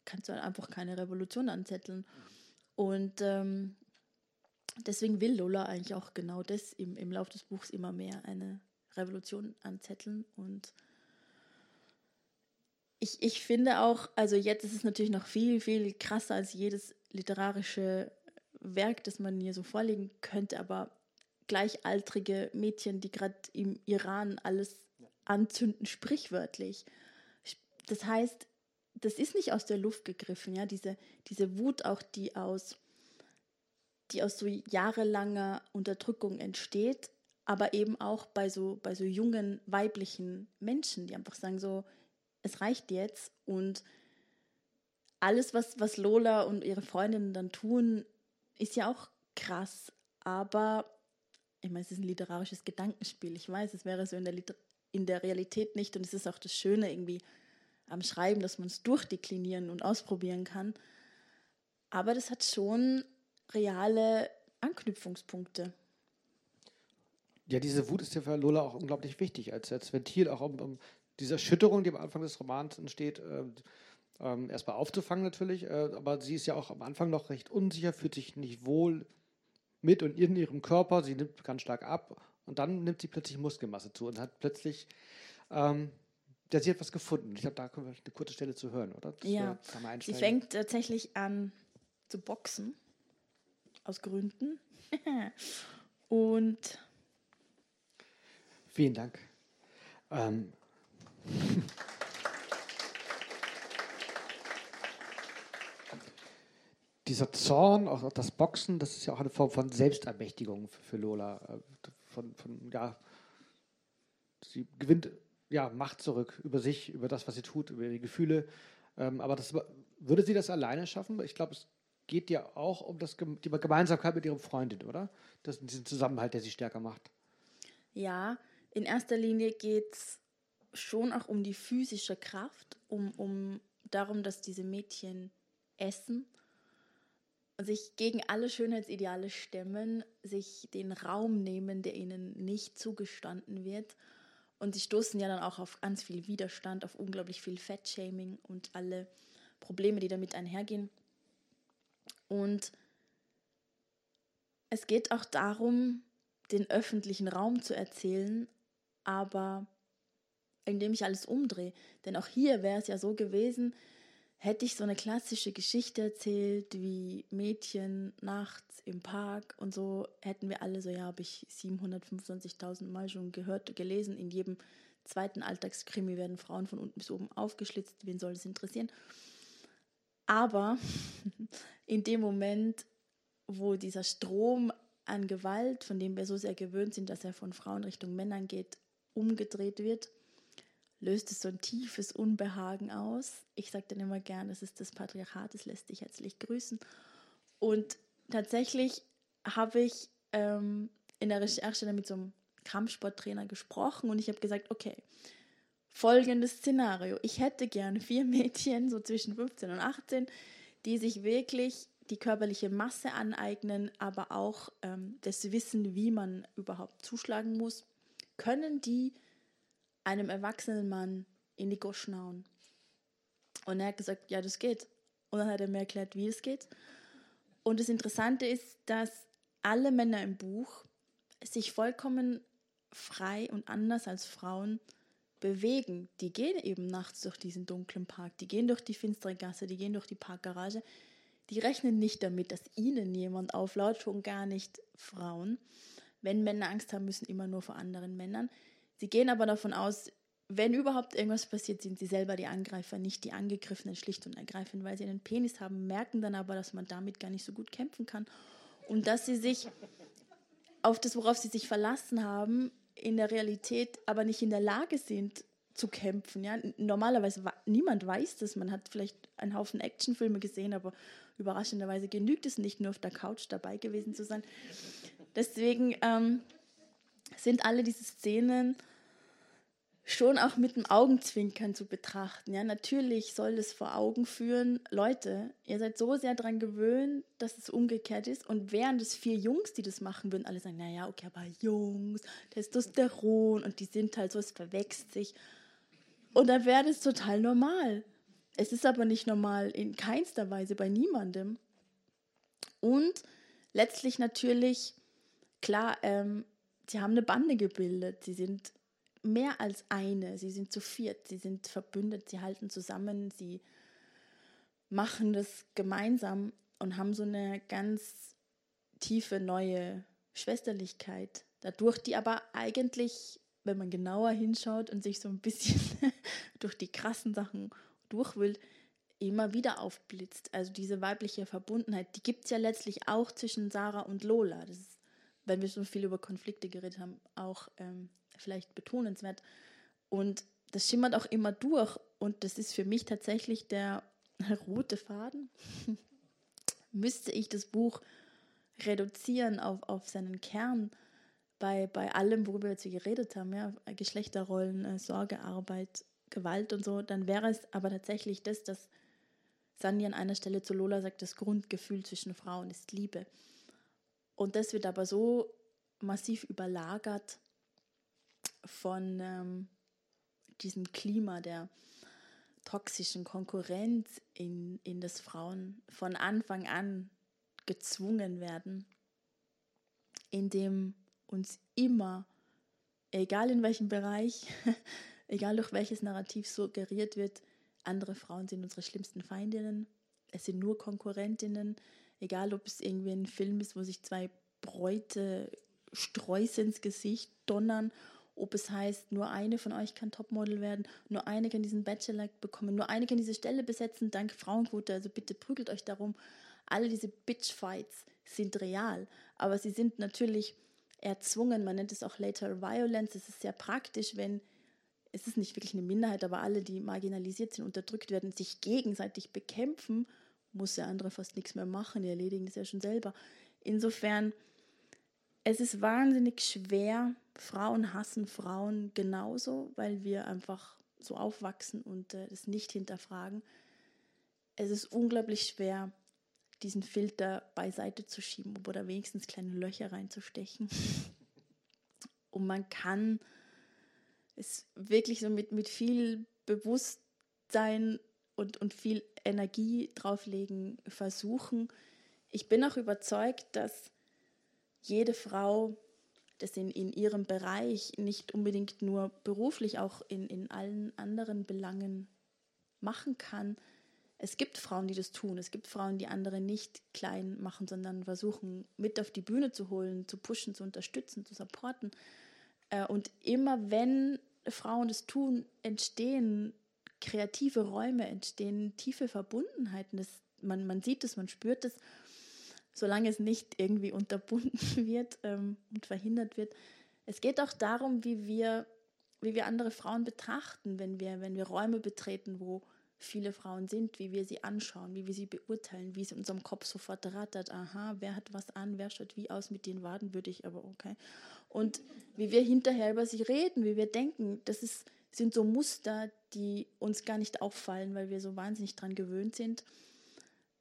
kannst du halt einfach keine Revolution anzetteln. Und ähm, deswegen will Lola eigentlich auch genau das im, im Lauf des Buchs immer mehr eine Revolution anzetteln. Und ich, ich finde auch, also jetzt ist es natürlich noch viel, viel krasser als jedes literarische Werk, das man hier so vorlegen könnte, aber gleichaltrige Mädchen, die gerade im Iran alles anzünden, sprichwörtlich. Das heißt, das ist nicht aus der Luft gegriffen, ja, diese, diese Wut auch, die aus, die aus so jahrelanger Unterdrückung entsteht, aber eben auch bei so, bei so jungen weiblichen Menschen, die einfach sagen so, es reicht jetzt und alles, was, was Lola und ihre Freundinnen dann tun, ist ja auch krass, aber ich meine, es ist ein literarisches Gedankenspiel. Ich weiß, es wäre so in der Liter in der Realität nicht. Und es ist auch das Schöne irgendwie am Schreiben, dass man es durchdeklinieren und ausprobieren kann. Aber das hat schon reale Anknüpfungspunkte. Ja, diese Wut ist ja für Lola auch unglaublich wichtig, als, als Ventil, auch um, um diese Erschütterung, die am Anfang des Romans entsteht, äh, äh, erstmal aufzufangen natürlich. Äh, aber sie ist ja auch am Anfang noch recht unsicher, fühlt sich nicht wohl mit und in ihrem Körper. Sie nimmt ganz stark ab und dann nimmt sie plötzlich Muskelmasse zu und hat plötzlich, ähm, ja, sie hat was gefunden. Ich glaube, da können wir eine kurze Stelle zu hören, oder? Das ja, sie fängt tatsächlich an zu boxen, aus Gründen. und Vielen Dank. Ähm. Dieser Zorn, auch das Boxen, das ist ja auch eine Form von Selbstermächtigung für Lola. Von, von ja, sie gewinnt ja, Macht zurück über sich, über das, was sie tut, über ihre Gefühle. Ähm, aber das, würde sie das alleine schaffen? Ich glaube, es geht ja auch um das, die Gemeinsamkeit mit ihrem Freundin, oder? Das, diesen Zusammenhalt, der sie stärker macht. Ja, in erster Linie geht es schon auch um die physische Kraft, um, um darum, dass diese Mädchen essen sich gegen alle Schönheitsideale stemmen, sich den Raum nehmen, der ihnen nicht zugestanden wird. Und sie stoßen ja dann auch auf ganz viel Widerstand, auf unglaublich viel Fettshaming und alle Probleme, die damit einhergehen. Und es geht auch darum, den öffentlichen Raum zu erzählen, aber indem ich alles umdrehe. Denn auch hier wäre es ja so gewesen, hätte ich so eine klassische Geschichte erzählt, wie Mädchen nachts im Park und so, hätten wir alle so, ja, habe ich 725.000 Mal schon gehört, gelesen. In jedem zweiten Alltagskrimi werden Frauen von unten bis oben aufgeschlitzt. Wen soll das interessieren? Aber in dem Moment, wo dieser Strom an Gewalt, von dem wir so sehr gewöhnt sind, dass er von Frauen Richtung Männern geht, umgedreht wird, löst es so ein tiefes Unbehagen aus. Ich sage dann immer gern, es ist das Patriarchat, es lässt dich herzlich grüßen. Und tatsächlich habe ich ähm, in der Recherche mit so einem Kampfsporttrainer gesprochen und ich habe gesagt, okay, folgendes Szenario. Ich hätte gern vier Mädchen, so zwischen 15 und 18, die sich wirklich die körperliche Masse aneignen, aber auch ähm, das Wissen, wie man überhaupt zuschlagen muss. Können die einem erwachsenen Mann in die Goschen hauen. Und er hat gesagt, ja, das geht. Und dann hat er mir erklärt, wie es geht. Und das Interessante ist, dass alle Männer im Buch sich vollkommen frei und anders als Frauen bewegen. Die gehen eben nachts durch diesen dunklen Park, die gehen durch die finstere Gasse, die gehen durch die Parkgarage. Die rechnen nicht damit, dass ihnen jemand auflaut, schon gar nicht Frauen. Wenn Männer Angst haben müssen, immer nur vor anderen Männern. Sie gehen aber davon aus, wenn überhaupt irgendwas passiert, sind sie selber die Angreifer, nicht die Angegriffenen, schlicht und ergreifend, weil sie einen Penis haben, merken dann aber, dass man damit gar nicht so gut kämpfen kann. Und dass sie sich auf das, worauf sie sich verlassen haben, in der Realität aber nicht in der Lage sind zu kämpfen. Ja? Normalerweise niemand weiß das. Man hat vielleicht einen Haufen Actionfilme gesehen, aber überraschenderweise genügt es nicht, nur auf der Couch dabei gewesen zu sein. Deswegen ähm, sind alle diese Szenen schon auch mit dem Augenzwinkern zu betrachten. Ja, natürlich soll es vor Augen führen, Leute, ihr seid so sehr daran gewöhnt, dass es umgekehrt ist. Und wären es vier Jungs, die das machen würden, alle sagen, naja, okay, aber Jungs, Testosteron und die sind halt so, es verwechselt sich. Und dann wäre das total normal. Es ist aber nicht normal in keinster Weise bei niemandem. Und letztlich natürlich, klar, ähm, sie haben eine Bande gebildet. Sie sind mehr als eine. Sie sind zu viert, sie sind verbündet, sie halten zusammen, sie machen das gemeinsam und haben so eine ganz tiefe neue Schwesterlichkeit dadurch, die aber eigentlich, wenn man genauer hinschaut und sich so ein bisschen durch die krassen Sachen durchwühlt, immer wieder aufblitzt. Also diese weibliche Verbundenheit, die gibt es ja letztlich auch zwischen Sarah und Lola. Das ist, wenn wir so viel über Konflikte geredet haben, auch ähm, vielleicht betonenswert. Und das schimmert auch immer durch. Und das ist für mich tatsächlich der rote Faden. Müsste ich das Buch reduzieren auf, auf seinen Kern bei, bei allem, worüber wir jetzt geredet haben, ja, Geschlechterrollen, äh, Sorgearbeit, Gewalt und so, dann wäre es aber tatsächlich das, dass Sandy an einer Stelle zu Lola sagt, das Grundgefühl zwischen Frauen ist Liebe. Und das wird aber so massiv überlagert von ähm, diesem Klima der toxischen Konkurrenz, in, in das Frauen von Anfang an gezwungen werden, indem uns immer, egal in welchem Bereich, egal durch welches Narrativ suggeriert wird, andere Frauen sind unsere schlimmsten Feindinnen, es sind nur Konkurrentinnen, egal ob es irgendwie ein Film ist, wo sich zwei Bräute Sträuße ins Gesicht donnern ob es heißt, nur eine von euch kann Topmodel werden, nur eine kann diesen Bachelor bekommen, nur eine kann diese Stelle besetzen, dank Frauenquote, also bitte prügelt euch darum. Alle diese Bitchfights sind real, aber sie sind natürlich erzwungen, man nennt es auch Later Violence, es ist sehr praktisch, wenn es ist nicht wirklich eine Minderheit, aber alle, die marginalisiert sind, unterdrückt werden, sich gegenseitig bekämpfen, muss der andere fast nichts mehr machen, die erledigen das ja schon selber. Insofern es ist wahnsinnig schwer. Frauen hassen Frauen genauso, weil wir einfach so aufwachsen und äh, das nicht hinterfragen. Es ist unglaublich schwer, diesen Filter beiseite zu schieben oder wenigstens kleine Löcher reinzustechen. Und man kann es wirklich so mit, mit viel Bewusstsein und, und viel Energie drauflegen versuchen. Ich bin auch überzeugt, dass jede Frau das in, in ihrem Bereich nicht unbedingt nur beruflich, auch in, in allen anderen Belangen machen kann. Es gibt Frauen, die das tun. Es gibt Frauen, die andere nicht klein machen, sondern versuchen, mit auf die Bühne zu holen, zu pushen, zu unterstützen, zu supporten. Äh, und immer wenn Frauen das tun, entstehen kreative Räume, entstehen tiefe Verbundenheiten. Das, man, man sieht es, man spürt es solange es nicht irgendwie unterbunden wird ähm, und verhindert wird. Es geht auch darum, wie wir, wie wir andere Frauen betrachten, wenn wir, wenn wir Räume betreten, wo viele Frauen sind, wie wir sie anschauen, wie wir sie beurteilen, wie es in unserem Kopf sofort rattert, aha, wer hat was an, wer schaut wie aus, mit den Waden würde ich aber okay. Und wie wir hinterher über sie reden, wie wir denken, das ist, sind so Muster, die uns gar nicht auffallen, weil wir so wahnsinnig dran gewöhnt sind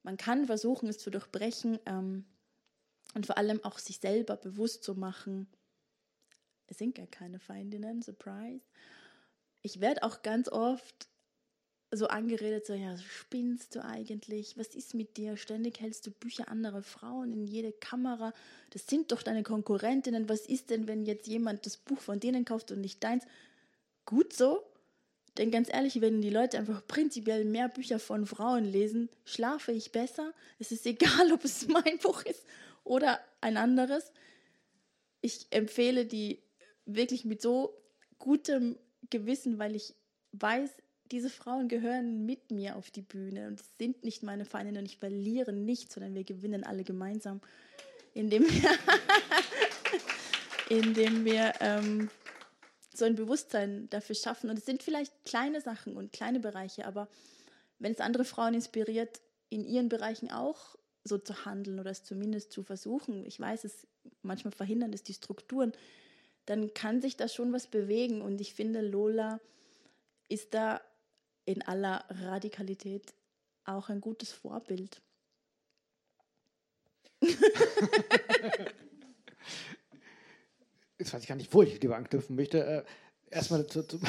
man kann versuchen, es zu durchbrechen ähm, und vor allem auch sich selber bewusst zu machen, es sind gar keine Feindinnen, surprise. Ich werde auch ganz oft so angeredet, so, ja, spinnst du eigentlich? Was ist mit dir? Ständig hältst du Bücher anderer Frauen in jede Kamera. Das sind doch deine Konkurrentinnen. Was ist denn, wenn jetzt jemand das Buch von denen kauft und nicht deins? Gut so, denn ganz ehrlich, wenn die Leute einfach prinzipiell mehr Bücher von Frauen lesen, schlafe ich besser. Es ist egal, ob es mein Buch ist oder ein anderes. Ich empfehle die wirklich mit so gutem Gewissen, weil ich weiß, diese Frauen gehören mit mir auf die Bühne und sind nicht meine Feinde und ich verliere nichts, sondern wir gewinnen alle gemeinsam, indem wir, indem wir ähm, so ein Bewusstsein dafür schaffen. Und es sind vielleicht kleine Sachen und kleine Bereiche, aber wenn es andere Frauen inspiriert, in ihren Bereichen auch so zu handeln oder es zumindest zu versuchen, ich weiß, es manchmal verhindern es die Strukturen, dann kann sich da schon was bewegen. Und ich finde, Lola ist da in aller Radikalität auch ein gutes Vorbild. Jetzt weiß ich gar nicht, wo ich lieber anknüpfen möchte. Äh, erstmal zu. zu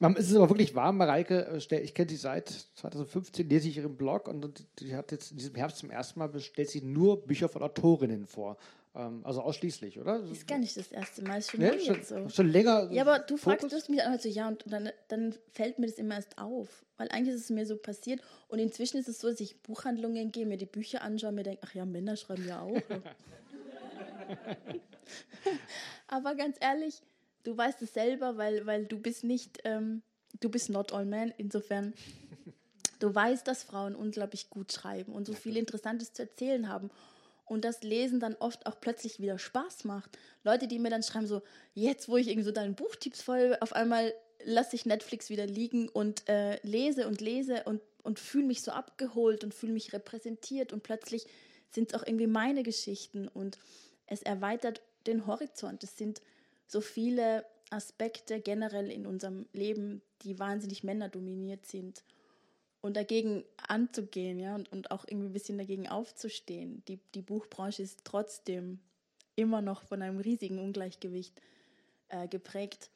es ist aber wirklich wahr, Mareike, äh, ich kenne sie seit 2015, lese ich ihren Blog und die hat jetzt in diesem Herbst zum ersten Mal bestellt sie nur Bücher von Autorinnen vor. Ähm, also ausschließlich, oder? Das ist gar nicht das erste Mal, ist schon ne? schon, so. Schon länger. Ja, aber du Fokus? fragst du mich einmal so, ja, und dann, dann fällt mir das immer erst auf. Weil eigentlich ist es mir so passiert. Und inzwischen ist es so, dass ich Buchhandlungen gehe, mir die Bücher anschaue und mir denke, ach ja, Männer schreiben ja auch. aber ganz ehrlich, du weißt es selber, weil, weil du bist nicht, ähm, du bist not all men. Insofern, du weißt, dass Frauen unglaublich gut schreiben und so viel Interessantes zu erzählen haben und das Lesen dann oft auch plötzlich wieder Spaß macht. Leute, die mir dann schreiben, so, jetzt, wo ich irgendwie so deinen Buchtipps voll, auf einmal lasse ich Netflix wieder liegen und äh, lese und lese und, und fühle mich so abgeholt und fühle mich repräsentiert und plötzlich sind es auch irgendwie meine Geschichten und es erweitert den Horizont. Es sind so viele Aspekte generell in unserem Leben, die wahnsinnig männerdominiert sind und dagegen anzugehen, ja, und, und auch irgendwie ein bisschen dagegen aufzustehen. Die, die Buchbranche ist trotzdem immer noch von einem riesigen Ungleichgewicht äh, geprägt,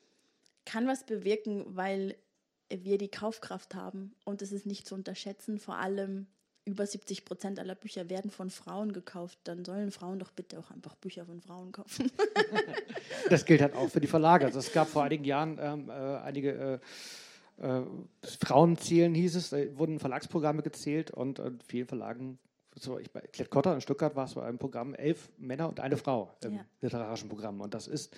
kann was bewirken, weil wir die Kaufkraft haben und es ist nicht zu unterschätzen, vor allem über 70 Prozent aller Bücher werden von Frauen gekauft, dann sollen Frauen doch bitte auch einfach Bücher von Frauen kaufen. das gilt halt auch für die Verlage. Also es gab vor einigen Jahren ähm, äh, einige äh, äh, Frauenzielen hieß es, da wurden Verlagsprogramme gezählt und in vielen Verlagen, so ich, bei Klett-Cotta in Stuttgart war es bei einem Programm elf Männer und eine Frau im ja. literarischen Programm. Und das ist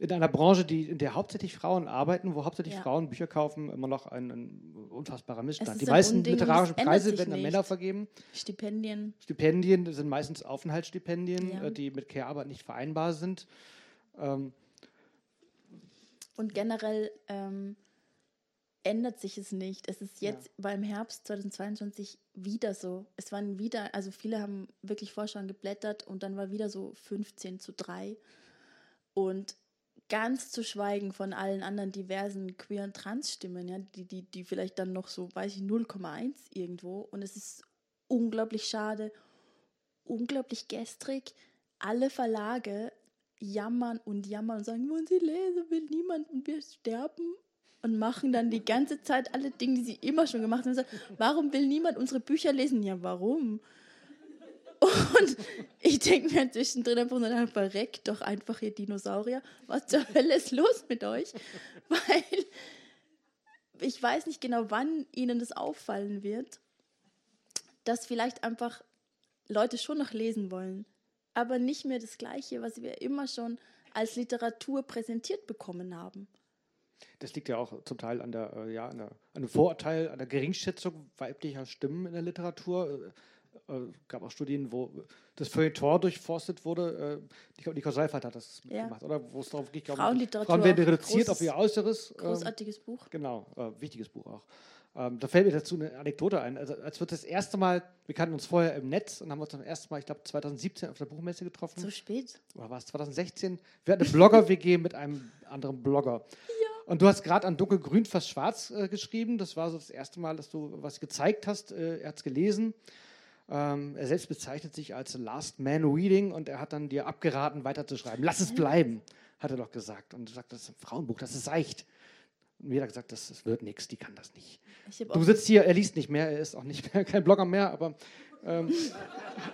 in einer Branche, die, in der hauptsächlich Frauen arbeiten, wo hauptsächlich ja. Frauen Bücher kaufen, immer noch ein, ein unfassbarer Missstand. Die meisten Unding, literarischen Preise werden an Männer vergeben. Stipendien. Stipendien sind meistens Aufenthaltsstipendien, ja. Äh, die mit Care-Arbeit nicht vereinbar sind. Ähm, und generell ähm, ändert sich es nicht. Es ist jetzt ja. beim Herbst 2022 wieder so. Es waren wieder, also viele haben wirklich schon geblättert und dann war wieder so 15 zu 3. Und ganz zu schweigen von allen anderen diversen queer- und trans-Stimmen, ja, die, die, die vielleicht dann noch so, weiß ich, 0,1 irgendwo. Und es ist unglaublich schade, unglaublich gestrig. Alle Verlage jammern und jammern und sagen, wollen Sie lesen, will niemand und wir sterben und machen dann die ganze Zeit alle Dinge, die sie immer schon gemacht haben. Und sagen, warum will niemand unsere Bücher lesen? Ja, warum? Und ich denke mir zwischendrin einfach nur, verreckt doch einfach ihr Dinosaurier. Was zur Hölle ist los mit euch? Weil ich weiß nicht genau, wann ihnen das auffallen wird, dass vielleicht einfach Leute schon noch lesen wollen, aber nicht mehr das Gleiche, was wir immer schon als Literatur präsentiert bekommen haben. Das liegt ja auch zum Teil an der, äh, ja, an, der, an einem Vorurteil, an der Geringschätzung weiblicher Stimmen in der Literatur. Es äh, gab auch Studien, wo das Feuilleton durchforstet wurde. ich glaube, Nicole Seifert hat das ja. gemacht, oder? Wo es darauf geht, Frauenliteratur. Frauen werden reduziert auf ihr Äußeres. Ähm, großartiges ähm, Buch. Genau, äh, wichtiges Buch auch. Ähm, da fällt mir dazu eine Anekdote ein. Also, als wir das erste Mal, wir kannten uns vorher im Netz und haben uns das erste Mal, ich glaube, 2017 auf der Buchmesse getroffen. So spät? Oder war es 2016? Wir hatten eine Blogger-WG mit einem anderen Blogger. Ja. Und du hast gerade an Dunkelgrün fast schwarz äh, geschrieben. Das war so das erste Mal, dass du was gezeigt hast. Äh, er hat es gelesen. Ähm, er selbst bezeichnet sich als Last Man Reading und er hat dann dir abgeraten, weiterzuschreiben. Lass es bleiben, hat er doch gesagt. Und du sagst, das ist ein Frauenbuch, das ist seicht. Und mir hat gesagt, das, das wird nichts, die kann das nicht. Du sitzt hier, er liest nicht mehr, er ist auch nicht mehr, kein Blogger mehr, aber, ähm,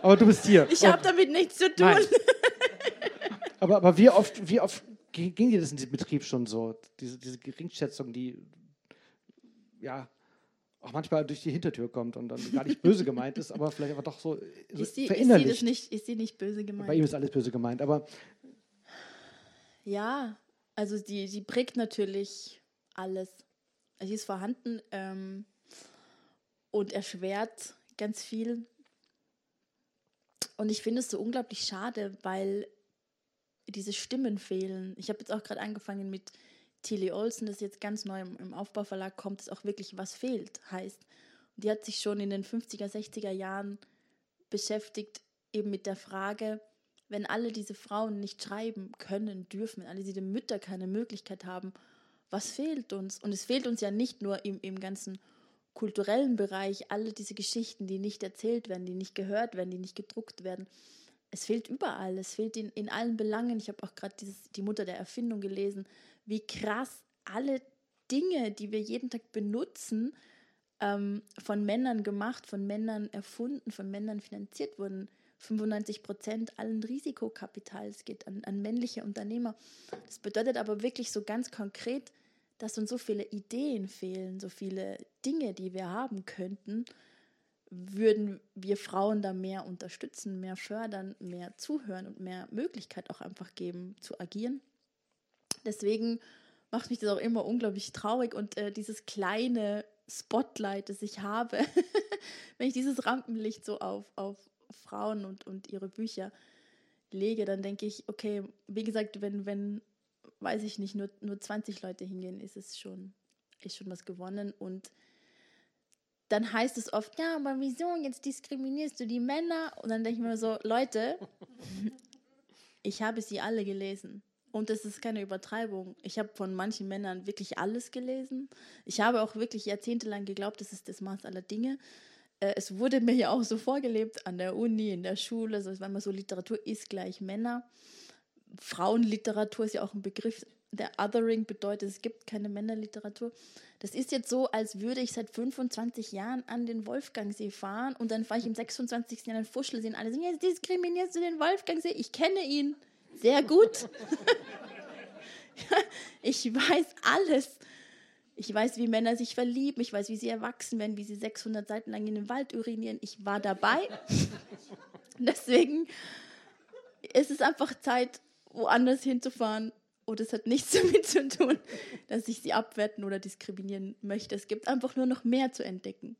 aber du bist hier. Ich habe damit nichts zu tun. aber, aber wie oft, wie oft ging dir das in diesem Betrieb schon so? Diese, diese Geringschätzung, die ja auch manchmal durch die Hintertür kommt und dann gar nicht böse gemeint ist, aber vielleicht einfach doch so, so ist, sie, ist, sie das nicht, ist sie nicht böse gemeint? Bei ihm ist alles böse gemeint, aber ja, Also die, die prägt natürlich alles. Sie ist vorhanden ähm, und erschwert ganz viel. Und ich finde es so unglaublich schade, weil diese Stimmen fehlen. Ich habe jetzt auch gerade angefangen mit Tilly Olsen, das jetzt ganz neu im, Aufbauverlag kommt, das auch wirklich was fehlt heißt. Und die hat sich schon in den 50er, 60er Jahren beschäftigt, eben mit der Frage, wenn alle diese Frauen nicht schreiben können, dürfen, wenn alle diese Mütter keine Möglichkeit haben, was fehlt uns? Und es fehlt uns ja nicht nur im, im ganzen kulturellen Bereich, alle diese Geschichten, die nicht erzählt werden, die nicht gehört werden, die nicht gedruckt werden. Es fehlt überall, es fehlt in, in allen Belangen. Ich habe auch gerade die Mutter der Erfindung gelesen, wie krass alle Dinge, die wir jeden Tag benutzen, ähm, von Männern gemacht, von Männern erfunden, von Männern finanziert wurden. 95 Prozent allen Risikokapitals geht an, an männliche Unternehmer. Das bedeutet aber wirklich so ganz konkret, dass uns so viele Ideen fehlen, so viele Dinge, die wir haben könnten, würden wir Frauen da mehr unterstützen, mehr fördern, mehr zuhören und mehr Möglichkeit auch einfach geben zu agieren. Deswegen macht mich das auch immer unglaublich traurig und äh, dieses kleine Spotlight, das ich habe, wenn ich dieses Rampenlicht so auf, auf Frauen und, und ihre Bücher lege, dann denke ich, okay, wie gesagt, wenn, wenn, weiß ich nicht, nur, nur 20 Leute hingehen, ist es schon, ist schon was gewonnen. Und dann heißt es oft, ja, aber wieso, jetzt diskriminierst du die Männer? Und dann denke ich mir so, Leute, ich habe sie alle gelesen. Und das ist keine Übertreibung. Ich habe von manchen Männern wirklich alles gelesen. Ich habe auch wirklich jahrzehntelang geglaubt, das ist das Maß aller Dinge. Äh, es wurde mir ja auch so vorgelebt an der Uni, in der Schule, so, wenn man so Literatur ist gleich Männer. Frauenliteratur ist ja auch ein Begriff, der Othering bedeutet, es gibt keine Männerliteratur. Das ist jetzt so, als würde ich seit 25 Jahren an den Wolfgangsee fahren und dann fahre ich im 26. Jahr an den Fuschelsee und alle sagen, jetzt diskriminierst du den Wolfgangsee. Ich kenne ihn sehr gut. ich weiß alles. Ich weiß, wie Männer sich verlieben. Ich weiß, wie sie erwachsen werden, wie sie 600 Seiten lang in den Wald urinieren. Ich war dabei. Deswegen ist es einfach Zeit, woanders hinzufahren. Und es hat nichts damit zu tun, dass ich sie abwerten oder diskriminieren möchte. Es gibt einfach nur noch mehr zu entdecken.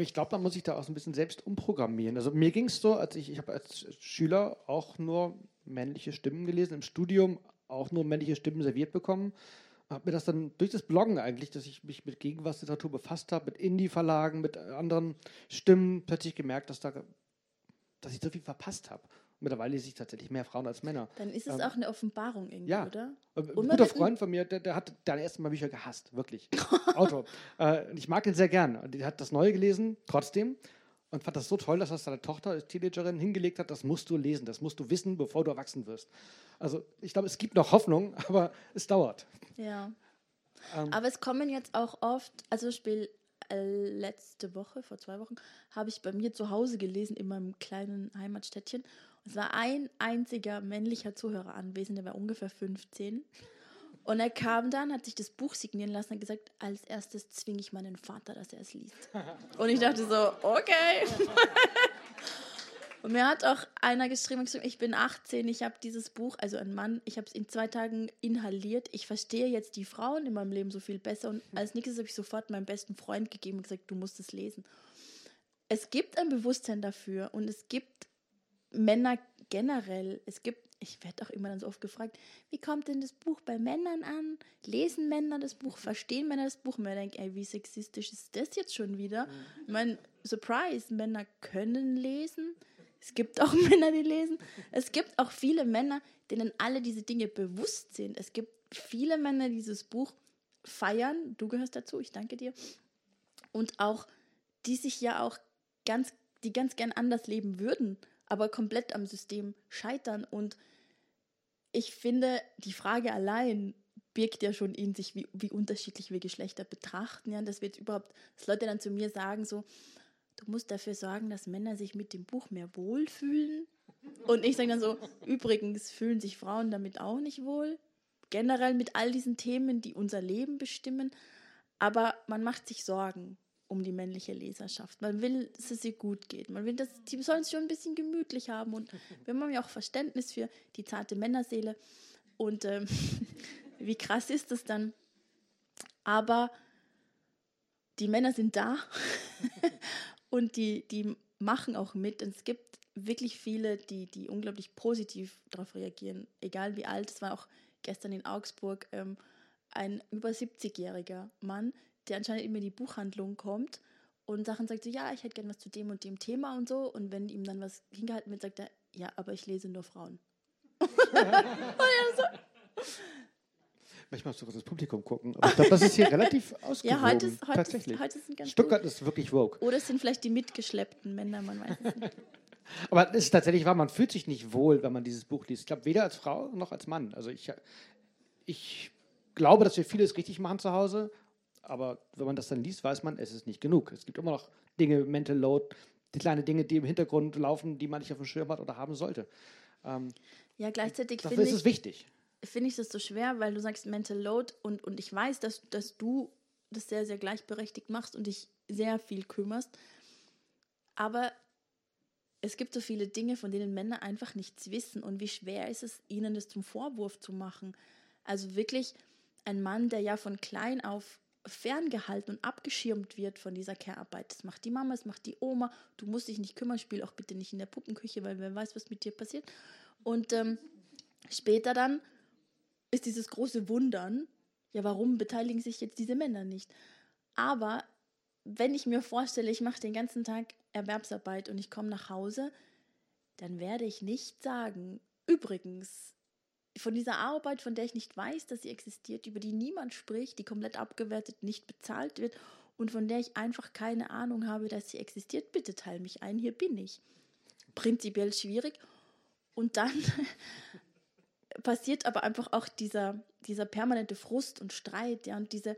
Ich glaube, man muss sich da auch so ein bisschen selbst umprogrammieren. Also mir ging es so, als ich, ich habe als Schüler auch nur männliche Stimmen gelesen, im Studium auch nur männliche Stimmen serviert bekommen. Habe mir das dann durch das Bloggen eigentlich, dass ich mich mit Gegenwartsliteratur befasst habe, mit Indie-Verlagen, mit anderen Stimmen, plötzlich gemerkt, dass, da, dass ich so viel verpasst habe. Mittlerweile lese ich tatsächlich mehr Frauen als Männer. Dann ist es ähm, auch eine Offenbarung irgendwie, ja. oder? Ein guter Freund von mir, der, der hat deine ersten Mal Bücher gehasst, wirklich. Auto. Äh, ich mag ihn sehr gern. Der hat das Neue gelesen, trotzdem. Und fand das so toll, dass das seine Tochter als Teenagerin hingelegt hat. Das musst du lesen, das musst du wissen, bevor du erwachsen wirst. Also ich glaube, es gibt noch Hoffnung, aber es dauert. Ja. Ähm, aber es kommen jetzt auch oft, also Spiel äh, letzte Woche, vor zwei Wochen, habe ich bei mir zu Hause gelesen, in meinem kleinen Heimatstädtchen. Es war ein einziger männlicher Zuhörer anwesend, der war ungefähr 15. Und er kam dann, hat sich das Buch signieren lassen und gesagt, als erstes zwinge ich meinen Vater, dass er es liest. Und ich dachte so, okay. Und mir hat auch einer geschrieben, ich bin 18, ich habe dieses Buch, also ein Mann, ich habe es in zwei Tagen inhaliert. Ich verstehe jetzt die Frauen in meinem Leben so viel besser. Und als nächstes habe ich sofort meinem besten Freund gegeben und gesagt, du musst es lesen. Es gibt ein Bewusstsein dafür und es gibt Männer generell, es gibt, ich werde auch immer dann so oft gefragt, wie kommt denn das Buch bei Männern an? Lesen Männer das Buch? Verstehen Männer das Buch? Und man denkt, ey, wie sexistisch ist das jetzt schon wieder? Mhm. Ich meine, Surprise, Männer können lesen. Es gibt auch Männer, die lesen. Es gibt auch viele Männer, denen alle diese Dinge bewusst sind. Es gibt viele Männer, die dieses Buch feiern. Du gehörst dazu, ich danke dir. Und auch, die sich ja auch ganz, die ganz gern anders leben würden aber komplett am System scheitern. Und ich finde, die Frage allein birgt ja schon in sich, wie, wie unterschiedlich wir Geschlechter betrachten. Ja, dass wir jetzt überhaupt, dass Leute dann zu mir sagen, so, du musst dafür sorgen, dass Männer sich mit dem Buch mehr wohlfühlen. Und ich sage dann so, übrigens fühlen sich Frauen damit auch nicht wohl. Generell mit all diesen Themen, die unser Leben bestimmen. Aber man macht sich Sorgen. Um die männliche Leserschaft. Man will, dass es ihr gut geht. Man will, dass die sollen es schon ein bisschen gemütlich haben. Und wir haben ja auch Verständnis für die zarte Männerseele. Und ähm, wie krass ist das dann? Aber die Männer sind da und die, die machen auch mit. Und es gibt wirklich viele, die, die unglaublich positiv darauf reagieren, egal wie alt. Es war auch gestern in Augsburg ähm, ein über 70-jähriger Mann, der anscheinend immer in die Buchhandlung kommt und Sachen sagt so, ja, ich hätte gern was zu dem und dem Thema und so. Und wenn ihm dann was hingehalten wird, sagt er, ja, aber ich lese nur Frauen. und er so, Manchmal musst du das Publikum gucken. Aber ich glaube, das ist hier relativ ausgewogen. Ja, heute ist, heute tatsächlich. Ist, heute sind ganz Stuttgart ist wirklich woke. Oder es sind vielleicht die mitgeschleppten Männer, man weiß es nicht. Aber es ist tatsächlich wahr, man fühlt sich nicht wohl, wenn man dieses Buch liest. Ich glaube, weder als Frau noch als Mann. Also ich, ich glaube, dass wir vieles richtig machen zu Hause, aber wenn man das dann liest, weiß man, es ist nicht genug. Es gibt immer noch Dinge, Mental Load, die kleinen Dinge, die im Hintergrund laufen, die man nicht auf dem Schirm hat oder haben sollte. Ähm, ja, gleichzeitig finde ich, es wichtig. Finde ich das so schwer, weil du sagst Mental Load und, und ich weiß, dass, dass du das sehr, sehr gleichberechtigt machst und dich sehr viel kümmerst. Aber es gibt so viele Dinge, von denen Männer einfach nichts wissen und wie schwer ist es, ihnen das zum Vorwurf zu machen. Also wirklich ein Mann, der ja von klein auf ferngehalten und abgeschirmt wird von dieser Care-Arbeit. Das macht die Mama, das macht die Oma. Du musst dich nicht kümmern, spiel auch bitte nicht in der Puppenküche, weil wer weiß, was mit dir passiert. Und ähm, später dann ist dieses große Wundern, ja, warum beteiligen sich jetzt diese Männer nicht? Aber wenn ich mir vorstelle, ich mache den ganzen Tag Erwerbsarbeit und ich komme nach Hause, dann werde ich nicht sagen, übrigens, von dieser Arbeit, von der ich nicht weiß, dass sie existiert, über die niemand spricht, die komplett abgewertet, nicht bezahlt wird und von der ich einfach keine Ahnung habe, dass sie existiert, bitte teil mich ein, hier bin ich. Prinzipiell schwierig. Und dann passiert aber einfach auch dieser, dieser permanente Frust und Streit, ja, und diese,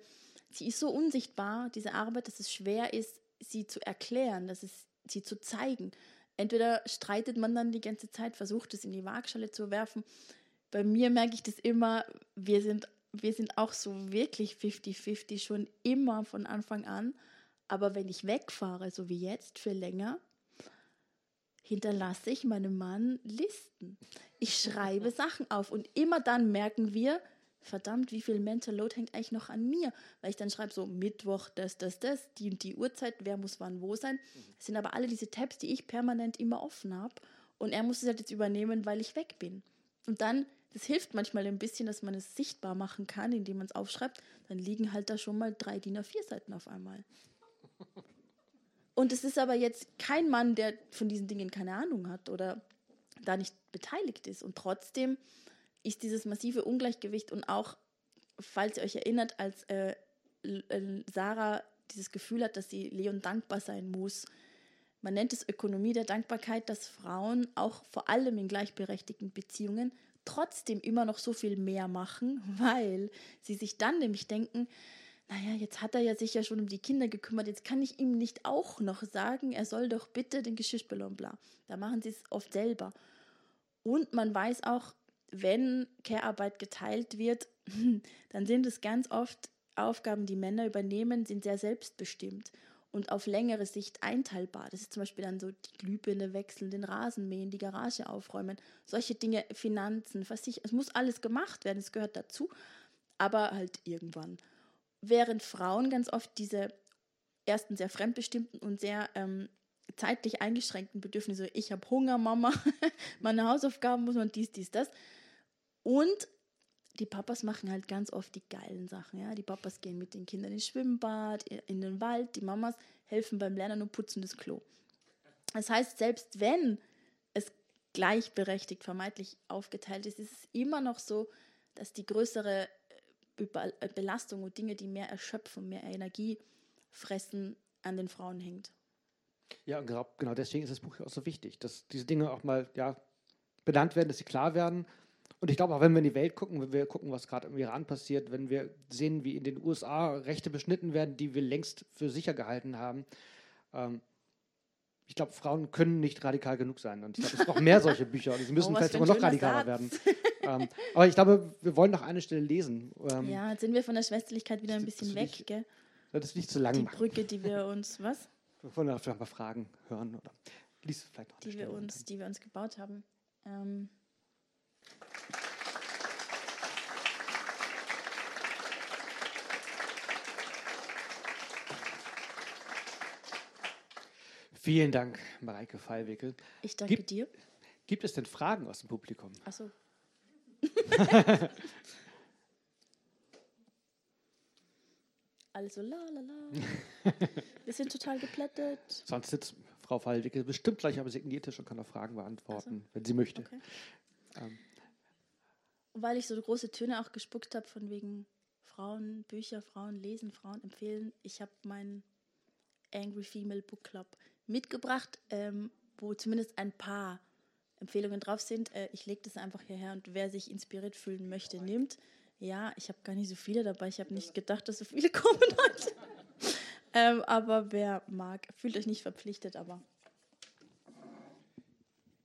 sie ist so unsichtbar, diese Arbeit, dass es schwer ist, sie zu erklären, dass es sie zu zeigen. Entweder streitet man dann die ganze Zeit, versucht es in die Waagschale zu werfen, bei mir merke ich das immer, wir sind, wir sind auch so wirklich 50-50 schon immer von Anfang an. Aber wenn ich wegfahre, so wie jetzt, für länger, hinterlasse ich meinem Mann Listen. Ich schreibe Sachen auf und immer dann merken wir, verdammt, wie viel Mental Load hängt eigentlich noch an mir? Weil ich dann schreibe so Mittwoch, das, das, das, die und die Uhrzeit, wer muss wann wo sein. Das sind aber alle diese Tabs, die ich permanent immer offen habe. Und er muss es halt jetzt übernehmen, weil ich weg bin. Und dann das hilft manchmal ein bisschen, dass man es sichtbar machen kann, indem man es aufschreibt. Dann liegen halt da schon mal drei DIN A4 Seiten auf einmal. Und es ist aber jetzt kein Mann, der von diesen Dingen keine Ahnung hat oder da nicht beteiligt ist. Und trotzdem ist dieses massive Ungleichgewicht und auch, falls ihr euch erinnert, als äh, äh, Sarah dieses Gefühl hat, dass sie Leon dankbar sein muss. Man nennt es Ökonomie der Dankbarkeit, dass Frauen auch vor allem in gleichberechtigten Beziehungen trotzdem immer noch so viel mehr machen, weil sie sich dann nämlich denken, naja, jetzt hat er ja sich ja schon um die Kinder gekümmert, jetzt kann ich ihm nicht auch noch sagen, er soll doch bitte den Geschirrspüler bla. Da machen sie es oft selber. Und man weiß auch, wenn Care-Arbeit geteilt wird, dann sind es ganz oft Aufgaben, die Männer übernehmen, sind sehr selbstbestimmt und auf längere Sicht einteilbar. Das ist zum Beispiel dann so die Glühbirne wechseln, den Rasen mähen, die Garage aufräumen, solche Dinge, Finanzen, Versicherung. Es muss alles gemacht werden, es gehört dazu, aber halt irgendwann. Während Frauen ganz oft diese ersten sehr fremdbestimmten und sehr ähm, zeitlich eingeschränkten Bedürfnisse, ich habe Hunger, Mama, meine Hausaufgaben muss man dies, dies, das. Und die Papas machen halt ganz oft die geilen Sachen. Ja? Die Papas gehen mit den Kindern ins Schwimmbad, in den Wald, die Mamas helfen beim Lernen und putzen das Klo. Das heißt, selbst wenn es gleichberechtigt vermeintlich aufgeteilt ist, ist es immer noch so, dass die größere äh, äh, Belastung und Dinge, die mehr erschöpfen, mehr Energie fressen, an den Frauen hängt. Ja, genau deswegen ist das Buch auch so wichtig, dass diese Dinge auch mal ja, benannt werden, dass sie klar werden und ich glaube auch, wenn wir in die Welt gucken, wenn wir gucken, was gerade im Iran passiert, wenn wir sehen, wie in den USA Rechte beschnitten werden, die wir längst für sicher gehalten haben, ähm, ich glaube, Frauen können nicht radikal genug sein. Und ich glaube, es braucht mehr solche Bücher. Und sie müssen oh, vielleicht sogar noch radikaler werden. ähm, aber ich glaube, wir wollen noch eine Stelle lesen. Ähm, ja, jetzt sind wir von der Schwesterlichkeit wieder ein bisschen weg. Gell? Das ist nicht zu lang Die machen. Brücke, die wir uns, was? Wir wollen vielleicht mal Fragen hören oder lies vielleicht noch Die wir uns, die wir uns gebaut haben. Vielen Dank, Mareike Fallwickel. ich danke Gibt- dir. Gibt es denn Fragen aus dem Publikum? Achso. Alles so la la la. Wir sind total geplättet. Sonst sitzt Frau Fallwickel bestimmt gleich am Signiertisch und kann noch Fragen beantworten, wenn sie möchte. Okay. Ähm. Weil ich so große Töne auch gespuckt habe von wegen Frauen, Bücher, Frauen lesen, Frauen empfehlen, ich habe meinen Angry Female Book Club mitgebracht, ähm, wo zumindest ein paar Empfehlungen drauf sind. Äh, ich lege das einfach hierher und wer sich inspiriert fühlen möchte, nimmt. Ja, ich habe gar nicht so viele dabei. Ich habe nicht gedacht, dass so viele kommen heute. ähm, aber wer mag, fühlt euch nicht verpflichtet, aber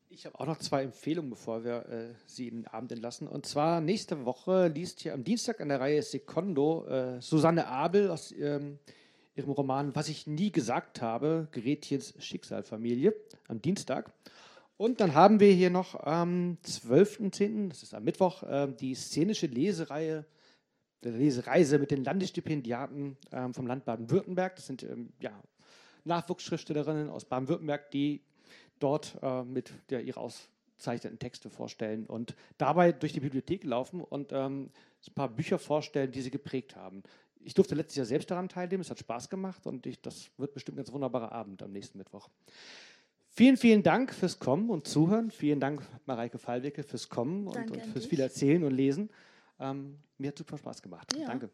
Ich habe auch noch zwei Empfehlungen, bevor wir äh, Sie in den Abend entlassen. Und zwar nächste Woche liest hier am Dienstag in der Reihe Secondo äh, Susanne Abel aus ähm, ihrem Roman Was ich nie gesagt habe, Gretchens Schicksalfamilie, am Dienstag. Und dann haben wir hier noch am 12.10., das ist am Mittwoch, äh, die szenische Lesereihe, der Lesereise mit den Landesstipendiaten ähm, vom Land Baden-Württemberg. Das sind ähm, ja, Nachwuchsschriftstellerinnen aus Baden-Württemberg, die dort äh, mit der, ihre auszeichneten Texte vorstellen und dabei durch die Bibliothek laufen und ähm, ein paar Bücher vorstellen, die sie geprägt haben. Ich durfte letztes Jahr selbst daran teilnehmen, es hat Spaß gemacht und ich, das wird bestimmt ein ganz wunderbarer Abend am nächsten Mittwoch. Vielen, vielen Dank fürs Kommen und Zuhören. Vielen Dank, Mareike Fallwickel, fürs Kommen und, und fürs viel Erzählen und Lesen. Ähm, mir hat super Spaß gemacht. Ja. Danke.